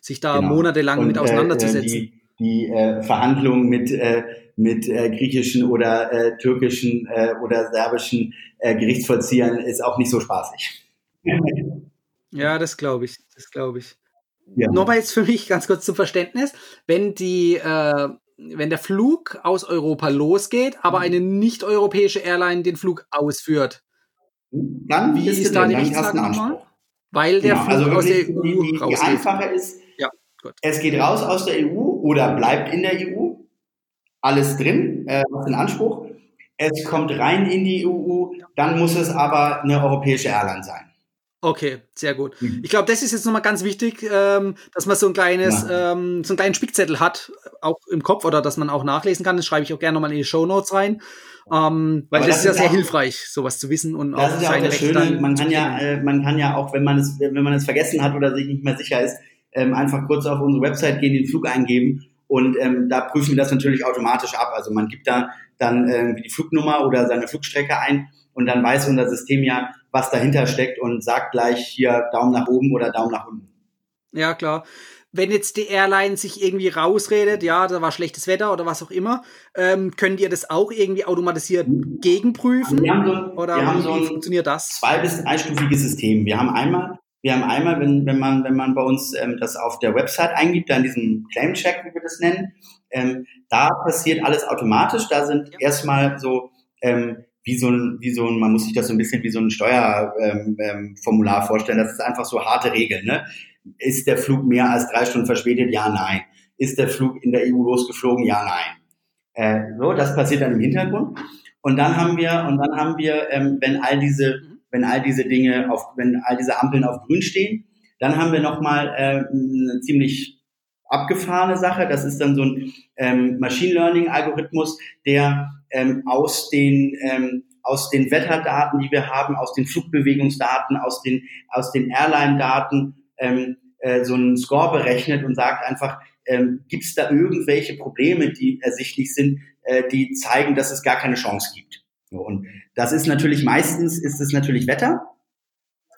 sich da genau. monatelang und, mit äh, auseinanderzusetzen. Äh, die, die äh, Verhandlungen mit äh, mit äh, griechischen oder äh, türkischen äh, oder serbischen äh, Gerichtsvollziehern ist auch nicht so spaßig. ja, das glaube ich, das glaube ich. Ja. Nochmal jetzt für mich ganz kurz zum Verständnis, wenn die, äh, wenn der Flug aus Europa losgeht, aber mhm. eine nicht-europäische Airline den Flug ausführt, dann wie ist da die Rechtslage nochmal? Weil der genau, Flug also aus der EU die, die, die einfache ist, ja, es geht raus aus der EU oder bleibt in der EU, alles drin, äh, was in Anspruch. Es kommt rein in die EU, dann muss es aber eine europäische Airline sein. Okay, sehr gut. Mhm. Ich glaube, das ist jetzt nochmal ganz wichtig, ähm, dass man so ein kleines, ja. ähm, so einen kleinen Spickzettel hat, auch im Kopf oder dass man auch nachlesen kann. Das schreibe ich auch gerne nochmal in die Show Notes rein. Ähm, weil das, das, ist ja sehr hilfreich, sowas zu wissen und das auch ist ja auch das Schöne. Man kann ja, äh, man kann ja auch, wenn man es, wenn man es vergessen hat oder sich nicht mehr sicher ist, ähm, einfach kurz auf unsere Website gehen, den Flug eingeben und ähm, da prüfen wir das natürlich automatisch ab. Also man gibt da dann irgendwie die Flugnummer oder seine Flugstrecke ein und dann weiß unser System ja, was dahinter steckt und sagt gleich hier Daumen nach oben oder Daumen nach unten. Ja, klar. Wenn jetzt die Airline sich irgendwie rausredet, ja, da war schlechtes Wetter oder was auch immer, ähm, könnt ihr das auch irgendwie automatisiert gegenprüfen? Wir haben so, ein, oder wir haben so ein funktioniert das? Zwei- bis dreistufiges System. Wir haben einmal, wir haben einmal, wenn, wenn man, wenn man bei uns ähm, das auf der Website eingibt, da in diesem Claim-Check, wie wir das nennen, ähm, da passiert alles automatisch. Da sind ja. erstmal so ähm, wie so ein, wie so ein, man muss sich das so ein bisschen wie so ein Steuerformular ähm, vorstellen. Das ist einfach so harte Regeln. Ne? Ist der Flug mehr als drei Stunden verspätet? Ja, nein. Ist der Flug in der EU losgeflogen? Ja, nein. Äh, so, das passiert dann im Hintergrund. Und dann haben wir, und dann haben wir, ähm, wenn all diese, wenn all diese Dinge auf, wenn all diese Ampeln auf grün stehen, dann haben wir nochmal äh, eine ziemlich abgefahrene Sache. Das ist dann so ein ähm, Machine Learning Algorithmus, der ähm, aus den ähm, aus den Wetterdaten, die wir haben, aus den Flugbewegungsdaten, aus den aus den Airline-Daten ähm, äh, so einen Score berechnet und sagt einfach, ähm, gibt es da irgendwelche Probleme, die ersichtlich sind, äh, die zeigen, dass es gar keine Chance gibt. So, und das ist natürlich meistens ist es natürlich Wetter,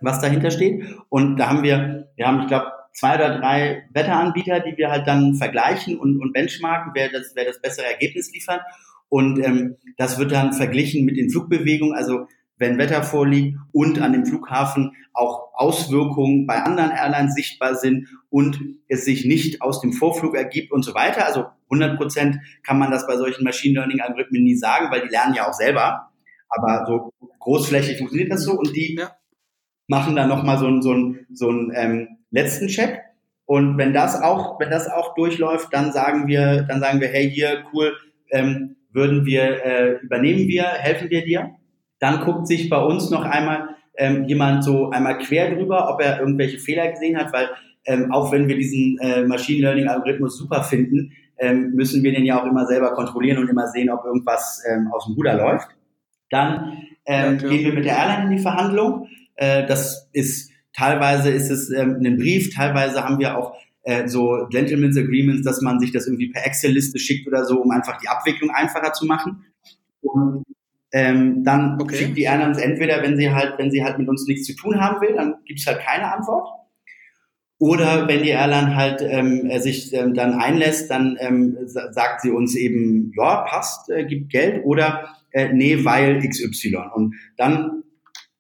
was dahinter steht. Und da haben wir, wir haben, ich glaube, zwei oder drei Wetteranbieter, die wir halt dann vergleichen und, und benchmarken, wer das, wer das bessere Ergebnis liefert. Und ähm, das wird dann verglichen mit den Flugbewegungen, also wenn Wetter vorliegt und an dem Flughafen auch Auswirkungen bei anderen Airlines sichtbar sind und es sich nicht aus dem Vorflug ergibt und so weiter. Also 100 Prozent kann man das bei solchen Machine Learning Algorithmen nie sagen, weil die lernen ja auch selber. Aber so großflächig funktioniert das so und die ja. machen dann nochmal so einen so einen, so einen ähm, letzten Check. Und wenn das auch, wenn das auch durchläuft, dann sagen wir, dann sagen wir, hey, hier, cool, ähm, würden wir, äh, übernehmen wir, helfen wir dir. Dann guckt sich bei uns noch einmal ähm, jemand so einmal quer drüber, ob er irgendwelche Fehler gesehen hat, weil ähm, auch wenn wir diesen äh, Machine Learning Algorithmus super finden, ähm, müssen wir den ja auch immer selber kontrollieren und immer sehen, ob irgendwas ähm, aus dem Ruder läuft. Dann ähm, ja, gehen wir mit der Airline in die Verhandlung. Äh, das ist teilweise ist es ähm, ein Brief, teilweise haben wir auch äh, so Gentleman's Agreements, dass man sich das irgendwie per Excel-Liste schickt oder so, um einfach die Abwicklung einfacher zu machen. Und ähm, dann okay. schickt die Airline uns entweder, wenn sie halt, wenn sie halt mit uns nichts zu tun haben will, dann gibt es halt keine Antwort. Oder wenn die Airline halt ähm, sich ähm, dann einlässt, dann ähm, sagt sie uns eben, ja, passt, äh, gibt Geld oder äh, nee, weil XY. Und dann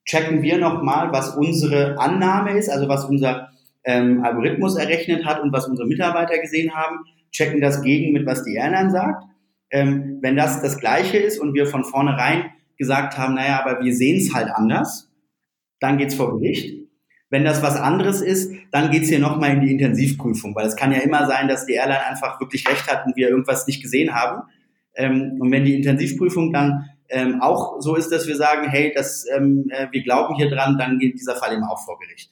checken wir nochmal, was unsere Annahme ist, also was unser ähm, Algorithmus errechnet hat und was unsere Mitarbeiter gesehen haben, checken das gegen mit, was die Airline sagt. Ähm, wenn das das Gleiche ist und wir von vornherein gesagt haben, naja, aber wir sehen es halt anders, dann geht's vor Gericht. Wenn das was anderes ist, dann geht's hier nochmal in die Intensivprüfung, weil es kann ja immer sein, dass die Airline einfach wirklich recht hat und wir irgendwas nicht gesehen haben. Ähm, und wenn die Intensivprüfung dann ähm, auch so ist, dass wir sagen, hey, das, ähm, äh, wir glauben hier dran, dann geht dieser Fall eben auch vor Gericht.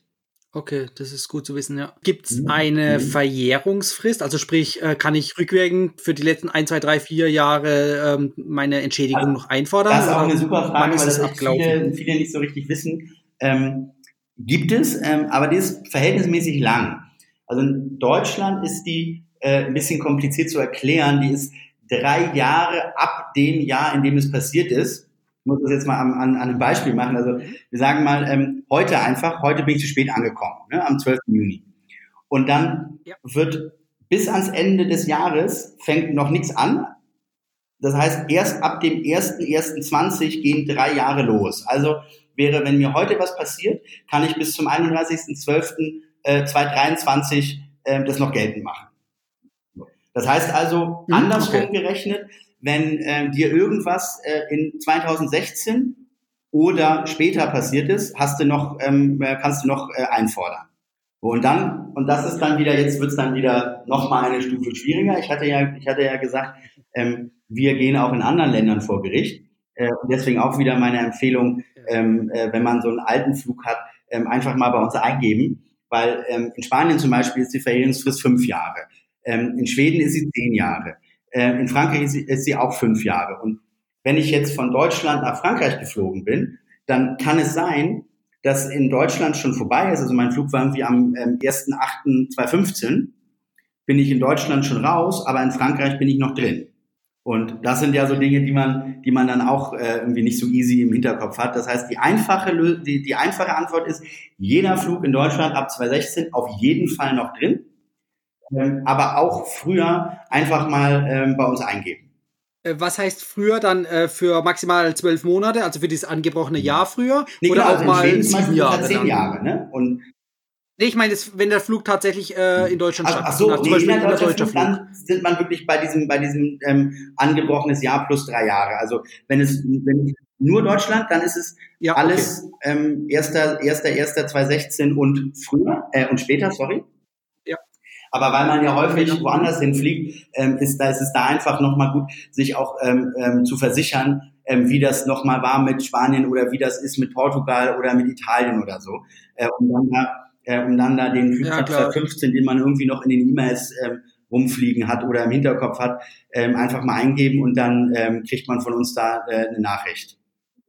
Okay, das ist gut zu wissen, ja. Gibt es mhm. eine mhm. Verjährungsfrist? Also sprich, äh, kann ich rückwirkend für die letzten ein, zwei, drei, vier Jahre ähm, meine Entschädigung also, noch einfordern? Das ist auch eine super Frage, weil das viele, viele nicht so richtig wissen. Ähm, gibt es, ähm, aber die ist verhältnismäßig lang. Also in Deutschland ist die äh, ein bisschen kompliziert zu erklären. Die ist drei Jahre ab dem Jahr, in dem es passiert ist. Ich muss das jetzt mal an, an, an einem Beispiel machen. Also wir sagen mal, ähm, heute einfach, heute bin ich zu spät angekommen, ne, am 12. Juni. Und dann ja. wird bis ans Ende des Jahres fängt noch nichts an. Das heißt, erst ab dem 1.1.20 gehen drei Jahre los. Also wäre, wenn mir heute was passiert, kann ich bis zum 31.12.2023 äh, das noch geltend machen. Das heißt also, mhm, andersrum okay. gerechnet, wenn äh, dir irgendwas äh, in 2016 oder später passiert ist, hast du noch, ähm, äh, kannst du noch äh, einfordern. Und dann, und das ist dann wieder, jetzt wird es dann wieder noch mal eine Stufe schwieriger. Ich hatte ja, ich hatte ja gesagt, ähm, wir gehen auch in anderen Ländern vor Gericht. Äh, und deswegen auch wieder meine Empfehlung, ähm, äh, wenn man so einen alten Flug hat, ähm, einfach mal bei uns eingeben. Weil ähm, in Spanien zum Beispiel ist die Verjährungsfrist fünf Jahre. Ähm, in Schweden ist sie zehn Jahre. Ähm, in Frankreich ist sie, ist sie auch fünf Jahre. Und wenn ich jetzt von Deutschland nach Frankreich geflogen bin, dann kann es sein, dass in Deutschland schon vorbei ist. Also mein Flug war irgendwie am ähm, 1.8.2015, bin ich in Deutschland schon raus, aber in Frankreich bin ich noch drin. Und das sind ja so Dinge, die man, die man dann auch äh, irgendwie nicht so easy im Hinterkopf hat. Das heißt, die einfache, die, die einfache Antwort ist, jeder Flug in Deutschland ab 2016 auf jeden Fall noch drin ähm, aber auch früher einfach mal ähm, bei uns eingeben. Äh, was heißt früher dann äh, für maximal zwölf Monate, also für dieses angebrochene Jahr früher? Nee, oder genau, auch also mal sieben Jahre? Zehn Jahre, ne? Und Nee, ich meine, wenn der Flug tatsächlich äh, in Deutschland stattfindet. Ach so, nee, zum Beispiel in der deutscher Flug, dann sind man wirklich bei diesem, bei diesem ähm, angebrochenes Jahr plus drei Jahre. Also wenn es wenn nur Deutschland, dann ist es ja, alles okay. ähm, erster, erster, erster 2016 und früher äh, und später, sorry. Aber weil man ja häufig woanders hinfliegt, ähm, ist, da ist es da einfach nochmal gut, sich auch ähm, ähm, zu versichern, ähm, wie das nochmal war mit Spanien oder wie das ist mit Portugal oder mit Italien oder so. Äh, um, dann da, äh, um dann da den Flugplatz ja, 15, den man irgendwie noch in den E-Mails ähm, rumfliegen hat oder im Hinterkopf hat, ähm, einfach mal eingeben und dann ähm, kriegt man von uns da äh, eine Nachricht.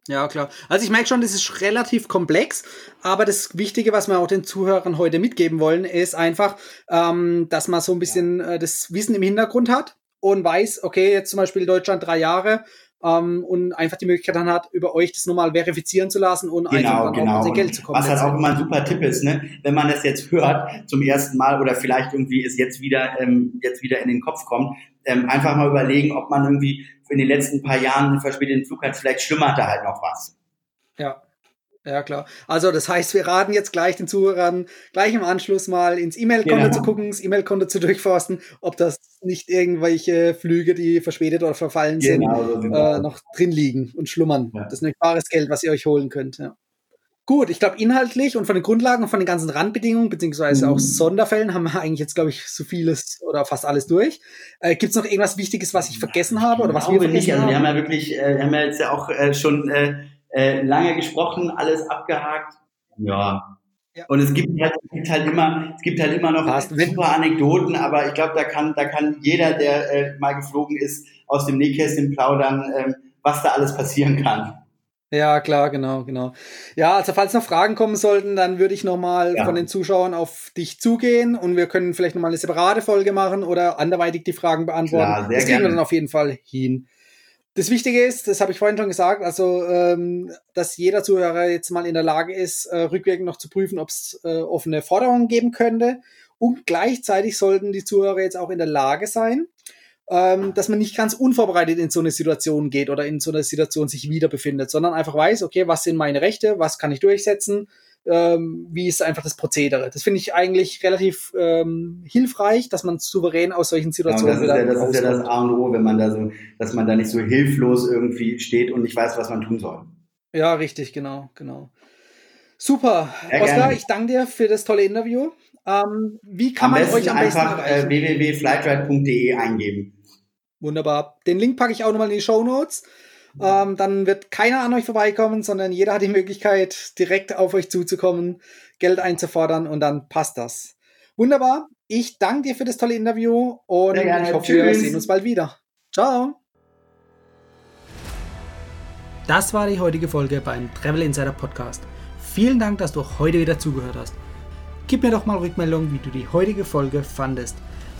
Ja, klar. Also ich merke schon, das ist relativ komplex, aber das Wichtige, was wir auch den Zuhörern heute mitgeben wollen, ist einfach, ähm, dass man so ein bisschen ja. äh, das Wissen im Hintergrund hat und weiß, okay, jetzt zum Beispiel Deutschland drei Jahre, ähm, und einfach die Möglichkeit dann hat, über euch das nochmal verifizieren zu lassen und genau, einfach dann genau. auch sein Geld zu kommen. Was halt auch immer ein super Tipp ist, ne? wenn man das jetzt hört zum ersten Mal oder vielleicht irgendwie es jetzt wieder, ähm, jetzt wieder in den Kopf kommt, ähm, einfach mal überlegen, ob man irgendwie in den letzten paar Jahren einen verspäteten Flug hat, vielleicht schlummert da halt noch was. Ja, ja, klar. Also das heißt, wir raten jetzt gleich den Zuhörern, gleich im Anschluss mal ins E-Mail-Konto genau. zu gucken, das E-Mail-Konto zu durchforsten, ob das nicht irgendwelche Flüge, die verspätet oder verfallen genau, sind, so äh, noch drin liegen und schlummern. Ja. Das ist nämlich bares Geld, was ihr euch holen könnt. Ja. Gut, ich glaube, inhaltlich und von den Grundlagen und von den ganzen Randbedingungen, beziehungsweise mhm. auch Sonderfällen, haben wir eigentlich jetzt, glaube ich, so vieles oder fast alles durch. Äh, Gibt es noch irgendwas Wichtiges, was ich vergessen habe oder was wir vergessen nicht. Also, wir haben ja wirklich, äh, wir haben ja jetzt ja auch äh, schon äh, äh, lange gesprochen, alles abgehakt. Ja. ja. Und es gibt, halt, es gibt halt immer, es gibt halt immer noch Passt. super Anekdoten, aber ich glaube, da kann, da kann jeder, der äh, mal geflogen ist, aus dem Nähkästchen plaudern, äh, was da alles passieren kann. Ja, klar, genau, genau. Ja, also falls noch Fragen kommen sollten, dann würde ich nochmal ja. von den Zuschauern auf dich zugehen und wir können vielleicht nochmal eine separate Folge machen oder anderweitig die Fragen beantworten. Klar, das kriegen gerne. wir dann auf jeden Fall hin. Das Wichtige ist, das habe ich vorhin schon gesagt, also ähm, dass jeder Zuhörer jetzt mal in der Lage ist, äh, rückwirkend noch zu prüfen, ob es äh, offene Forderungen geben könnte. Und gleichzeitig sollten die Zuhörer jetzt auch in der Lage sein, ähm, dass man nicht ganz unvorbereitet in so eine Situation geht oder in so einer Situation sich wieder befindet, sondern einfach weiß, okay, was sind meine Rechte, was kann ich durchsetzen, ähm, wie ist einfach das Prozedere. Das finde ich eigentlich relativ ähm, hilfreich, dass man souverän aus solchen Situationen. Ja, das, ist ja, das ist ja das A und O, wenn man da so, dass man da nicht so hilflos irgendwie steht und nicht weiß, was man tun soll. Ja, richtig, genau, genau. Super. Ja, Oskar, gerne. ich danke dir für das tolle Interview. Ähm, wie kann am man euch am besten einfach äh, www.flightride.de eingeben. Wunderbar. Den Link packe ich auch nochmal in die Show Notes. Ähm, dann wird keiner an euch vorbeikommen, sondern jeder hat die Möglichkeit, direkt auf euch zuzukommen, Geld einzufordern und dann passt das. Wunderbar. Ich danke dir für das tolle Interview und ich hoffe, Tschüss. wir sehen uns bald wieder. Ciao. Das war die heutige Folge beim Travel Insider Podcast. Vielen Dank, dass du heute wieder zugehört hast. Gib mir doch mal Rückmeldung, wie du die heutige Folge fandest.